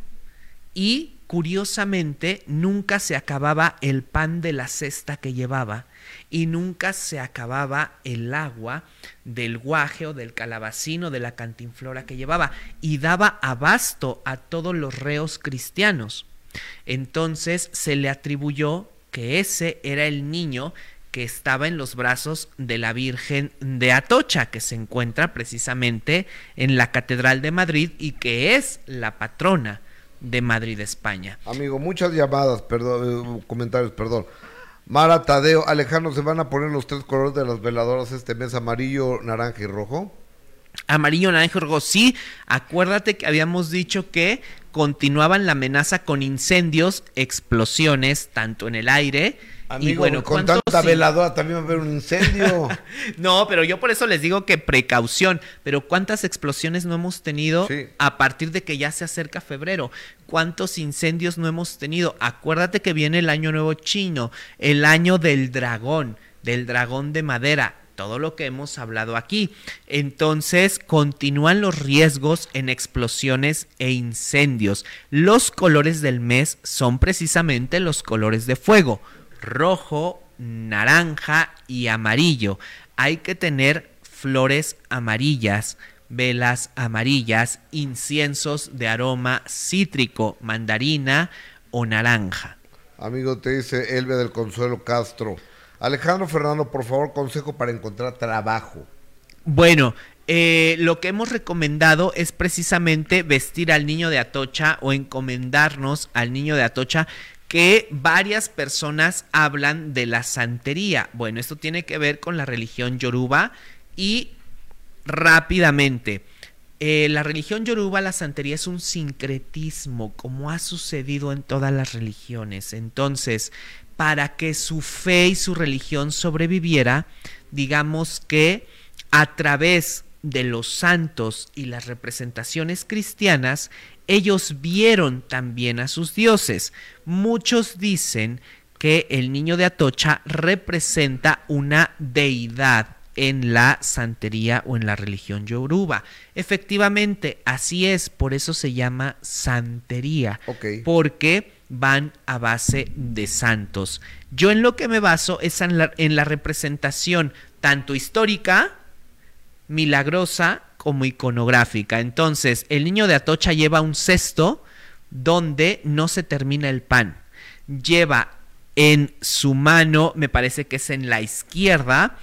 y curiosamente nunca se acababa el pan de la cesta que llevaba y nunca se acababa el agua del guaje o del calabacino de la cantinflora que llevaba y daba abasto a todos los reos cristianos. Entonces se le atribuyó que ese era el niño que estaba en los brazos de la Virgen de Atocha, que se encuentra precisamente en la Catedral de Madrid y que es la patrona de Madrid, España. Amigo, muchas llamadas, perdón, eh, comentarios, perdón. Mara Tadeo, Alejandro, ¿se van a poner los tres colores de las veladoras este mes, amarillo, naranja y rojo? Amarillo, naranja y rojo, sí. Acuérdate que habíamos dicho que continuaban la amenaza con incendios, explosiones, tanto en el aire, y bueno, con tanta veladora también va a haber un incendio. no, pero yo por eso les digo que precaución. Pero ¿cuántas explosiones no hemos tenido a partir de que ya se acerca febrero? ¿Cuántos incendios no hemos tenido? Acuérdate que viene el año nuevo chino, el año del dragón, del dragón de madera todo lo que hemos hablado aquí. Entonces, continúan los riesgos en explosiones e incendios. Los colores del mes son precisamente los colores de fuego rojo, naranja y amarillo. Hay que tener flores amarillas, velas amarillas, inciensos de aroma cítrico, mandarina o naranja. Amigo, te dice Elvia del Consuelo Castro. Alejandro Fernando, por favor, consejo para encontrar trabajo. Bueno, eh, lo que hemos recomendado es precisamente vestir al niño de Atocha o encomendarnos al niño de Atocha que varias personas hablan de la santería. Bueno, esto tiene que ver con la religión yoruba y rápidamente. Eh, la religión yoruba, la santería es un sincretismo, como ha sucedido en todas las religiones. Entonces, para que su fe y su religión sobreviviera, digamos que a través de los santos y las representaciones cristianas, ellos vieron también a sus dioses. Muchos dicen que el niño de Atocha representa una deidad en la santería o en la religión yoruba. Efectivamente, así es, por eso se llama santería, porque van a base de santos. Yo en lo que me baso es en la, en la representación tanto histórica, milagrosa, como iconográfica. Entonces, el niño de Atocha lleva un cesto donde no se termina el pan. Lleva en su mano, me parece que es en la izquierda,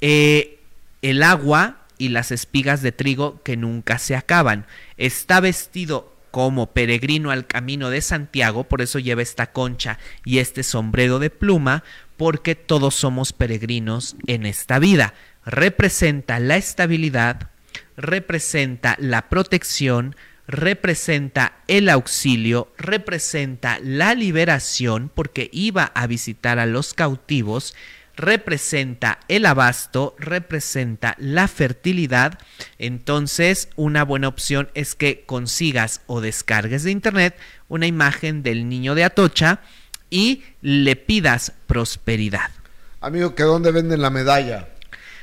eh, el agua y las espigas de trigo que nunca se acaban. Está vestido como peregrino al camino de Santiago, por eso lleva esta concha y este sombrero de pluma, porque todos somos peregrinos en esta vida. Representa la estabilidad, representa la protección, representa el auxilio, representa la liberación, porque iba a visitar a los cautivos, representa el abasto, representa la fertilidad, entonces una buena opción es que consigas o descargues de internet una imagen del niño de Atocha y le pidas prosperidad. Amigo, ¿que dónde venden la medalla?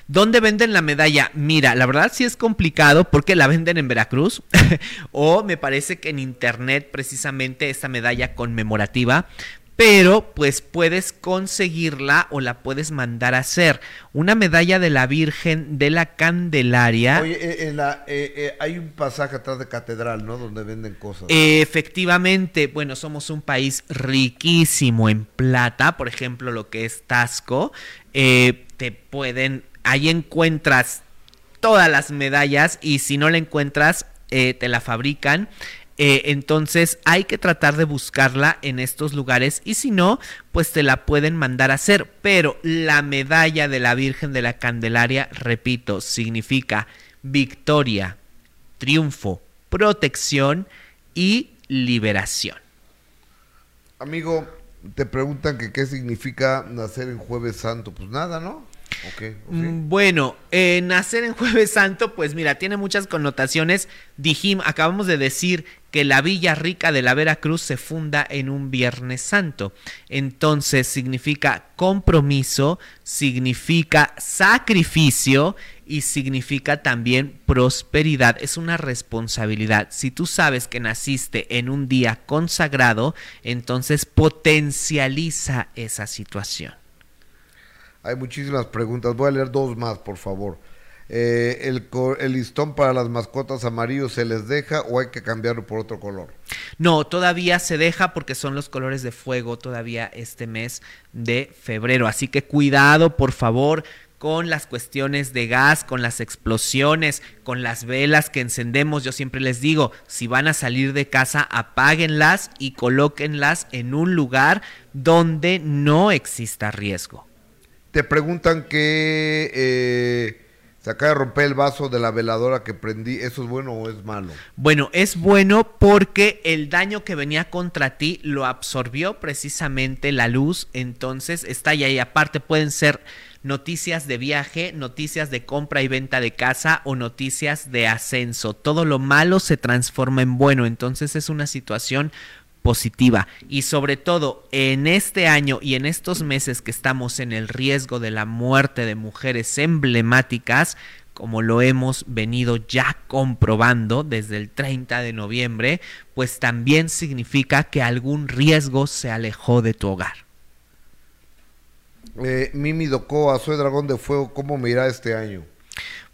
¿Dónde venden la medalla? Mira, la verdad sí es complicado porque la venden en Veracruz o me parece que en internet precisamente esta medalla conmemorativa, pero pues puedes conseguirla o la puedes mandar a hacer. Una medalla de la Virgen de la Candelaria. Oye, eh, en la, eh, eh, hay un pasaje atrás de Catedral, ¿no? Donde venden cosas. Efectivamente, bueno, somos un país riquísimo en plata, por ejemplo, lo que es Tasco. te pueden ahí encuentras todas las medallas y si no la encuentras, eh, te la fabrican. Eh, entonces hay que tratar de buscarla en estos lugares y si no, pues te la pueden mandar a hacer. Pero la medalla de la Virgen de la Candelaria, repito, significa victoria, triunfo, protección y liberación. Amigo, te preguntan que qué significa nacer en jueves santo. Pues nada, ¿no? Mm, bueno, eh, nacer en Jueves Santo, pues mira, tiene muchas connotaciones. Dijimos, acabamos de decir que la Villa Rica de la Veracruz se funda en un Viernes Santo. Entonces significa compromiso, significa sacrificio y significa también prosperidad. Es una responsabilidad. Si tú sabes que naciste en un día consagrado, entonces potencializa esa situación. Hay muchísimas preguntas. Voy a leer dos más, por favor. Eh, el, el, listón para las mascotas amarillos se les deja o hay que cambiarlo por otro color? No, todavía se deja porque son los colores de fuego todavía este mes de febrero. Así que cuidado, por favor, con las cuestiones de gas, con las explosiones, con las velas que encendemos. Yo siempre les digo, si van a salir de casa, apáguenlas y colóquenlas en un lugar donde no exista riesgo te preguntan que eh, se acaba de romper el vaso de la veladora que prendí, ¿eso es bueno o es malo? Bueno, es bueno porque el daño que venía contra ti lo absorbió precisamente la luz, entonces está ahí, aparte pueden ser noticias de viaje, noticias de compra y venta de casa o noticias de ascenso. Todo lo malo se transforma en bueno, entonces es una situación positiva y sobre todo en este año y en estos meses que estamos en el riesgo de la muerte de mujeres emblemáticas, como lo hemos venido ya comprobando desde el 30 de noviembre, pues también significa que algún riesgo se alejó de tu hogar. Eh, Mimi Docoa, soy dragón de fuego, ¿cómo me irá este año?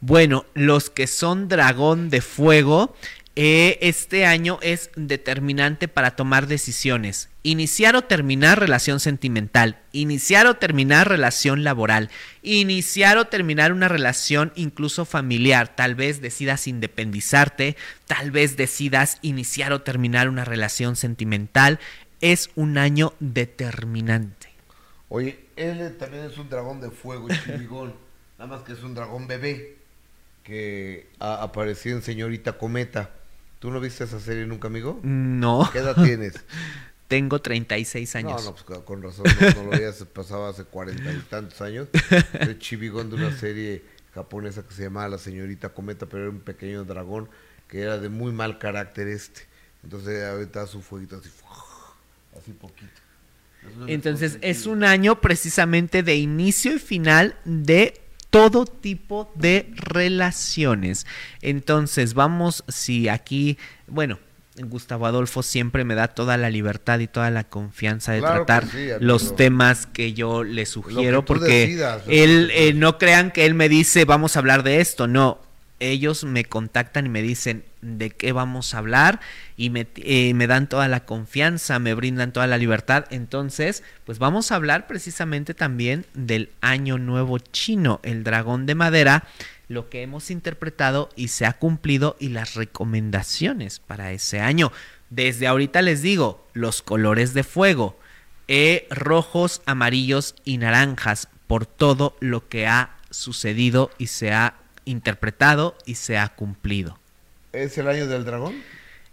Bueno, los que son dragón de fuego, eh, este año es determinante para tomar decisiones. Iniciar o terminar relación sentimental, iniciar o terminar relación laboral, iniciar o terminar una relación incluso familiar. Tal vez decidas independizarte, tal vez decidas iniciar o terminar una relación sentimental. Es un año determinante. Oye, él también es un dragón de fuego, chivigón. Nada más que es un dragón bebé que apareció en Señorita Cometa. ¿Tú no viste esa serie nunca, amigo? No. ¿Qué edad tienes? Tengo 36 años. No, no, pues con razón, no, lo veías, pasaba hace cuarenta y tantos años. El chivigón de una serie japonesa que se llamaba La Señorita Cometa, pero era un pequeño dragón que era de muy mal carácter este. Entonces aventaba su fueguito así, así poquito. Entonces es un año precisamente de inicio y final de todo tipo de relaciones. Entonces, vamos, si aquí, bueno, Gustavo Adolfo siempre me da toda la libertad y toda la confianza de tratar los temas que yo le sugiero, porque él, eh, no crean que él me dice, vamos a hablar de esto, no, ellos me contactan y me dicen de qué vamos a hablar y me, eh, me, dan toda la confianza, me brindan toda la libertad. Entonces, pues vamos a hablar precisamente también del Año Nuevo Chino, el dragón de madera lo que hemos interpretado y se ha cumplido y las recomendaciones para ese año. Desde ahorita les digo, los colores de fuego, eh, rojos, amarillos y naranjas, por todo lo que ha sucedido y se ha interpretado y se ha cumplido. ¿Es el año del dragón?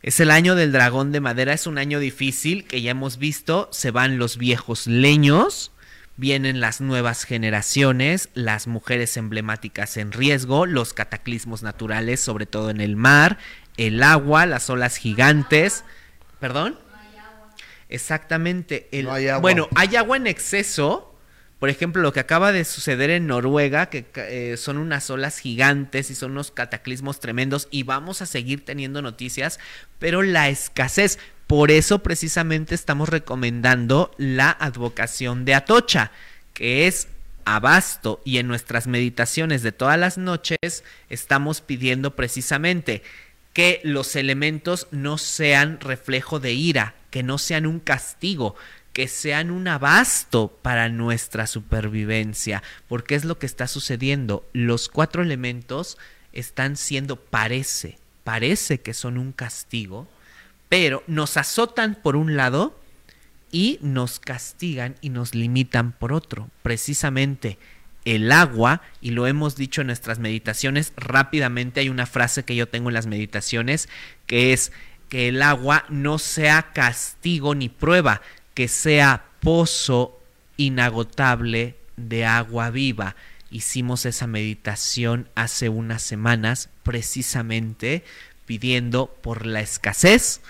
Es el año del dragón de madera, es un año difícil que ya hemos visto, se van los viejos leños, vienen las nuevas generaciones, las mujeres emblemáticas en riesgo, los cataclismos naturales, sobre todo en el mar, el agua, las olas gigantes. ¿Perdón? Exactamente. El, Bueno, hay agua en exceso. Por ejemplo, lo que acaba de suceder en Noruega, que eh, son unas olas gigantes y son unos cataclismos tremendos y vamos a seguir teniendo noticias, pero la escasez, por eso precisamente estamos recomendando la advocación de Atocha, que es abasto y en nuestras meditaciones de todas las noches estamos pidiendo precisamente que los elementos no sean reflejo de ira, que no sean un castigo, que sean un abasto para nuestra supervivencia, porque es lo que está sucediendo. Los cuatro elementos están siendo, parece, parece que son un castigo, pero nos azotan por un lado y nos castigan y nos limitan por otro. Precisamente el agua, y lo hemos dicho en nuestras meditaciones, rápidamente hay una frase que yo tengo en las meditaciones, que es que el agua no sea castigo ni prueba, que sea pozo inagotable de agua viva. Hicimos esa meditación hace unas semanas precisamente pidiendo por la escasez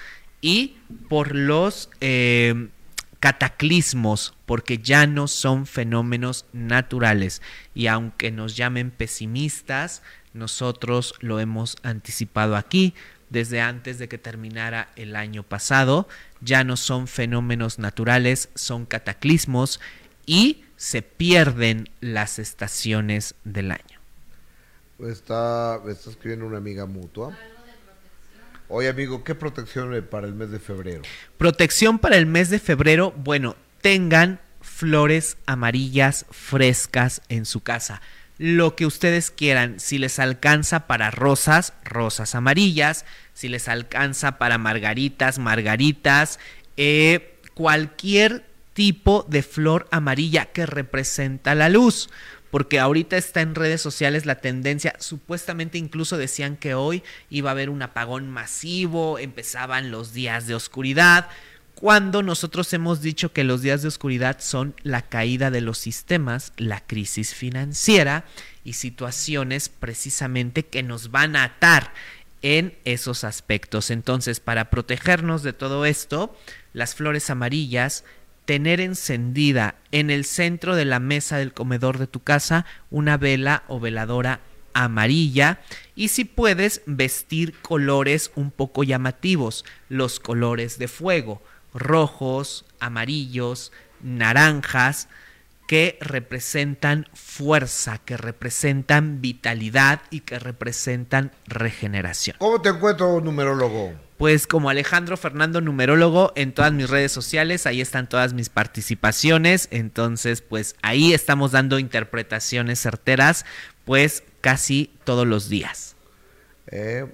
y por los eh, cataclismos, porque ya no son fenómenos naturales. Y aunque nos llamen pesimistas, nosotros lo hemos anticipado aquí desde antes de que terminara el año pasado. Ya no son fenómenos naturales, son cataclismos y se pierden las estaciones del año. Está, está escribiendo una amiga mutua. Oye amigo, ¿qué protección para el mes de febrero? Protección para el mes de febrero, bueno, tengan flores amarillas frescas en su casa. Lo que ustedes quieran, si les alcanza para rosas, rosas amarillas, si les alcanza para margaritas, margaritas, eh, cualquier tipo de flor amarilla que representa la luz. Porque ahorita está en redes sociales la tendencia, supuestamente incluso decían que hoy iba a haber un apagón masivo, empezaban los días de oscuridad, cuando nosotros hemos dicho que los días de oscuridad son la caída de los sistemas, la crisis financiera y situaciones precisamente que nos van a atar en esos aspectos. Entonces, para protegernos de todo esto, las flores amarillas tener encendida en el centro de la mesa del comedor de tu casa una vela o veladora amarilla y si puedes vestir colores un poco llamativos, los colores de fuego, rojos, amarillos, naranjas, que representan fuerza, que representan vitalidad y que representan regeneración. ¿Cómo te encuentro, numerólogo? Pues como Alejandro Fernando Numerólogo en todas mis redes sociales, ahí están todas mis participaciones, entonces pues ahí estamos dando interpretaciones certeras, pues casi todos los días. Eh,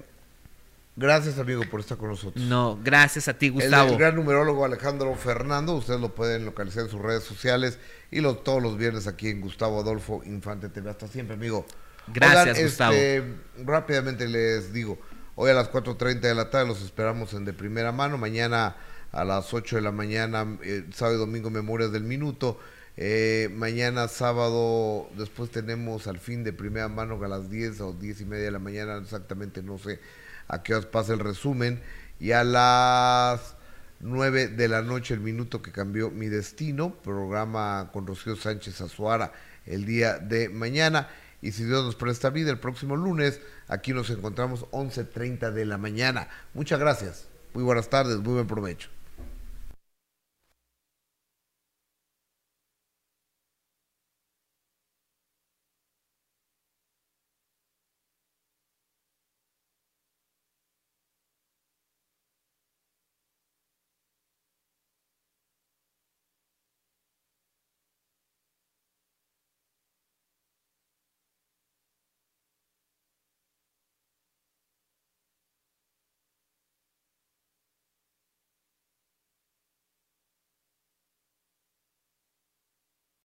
gracias amigo por estar con nosotros. No, gracias a ti Gustavo. El, gran numerólogo Alejandro Fernando, ustedes lo pueden localizar en sus redes sociales y todos los viernes aquí en Gustavo Adolfo Infante TV. Hasta siempre amigo. Gracias Gustavo. Este, rápidamente les digo. Hoy a las 4.30 de la tarde los esperamos en de primera mano. Mañana a las 8 de la mañana, eh, sábado y domingo, Memorias del Minuto. Eh, mañana sábado, después tenemos al fin de primera mano a las 10 o 10 y media de la mañana, exactamente no sé a qué os pasa el resumen. Y a las 9 de la noche, el minuto que cambió mi destino, programa con Rocío Sánchez Azuara el día de mañana. Y si Dios nos presta vida, el próximo lunes aquí nos encontramos 11.30 de la mañana. Muchas gracias. Muy buenas tardes, muy buen provecho.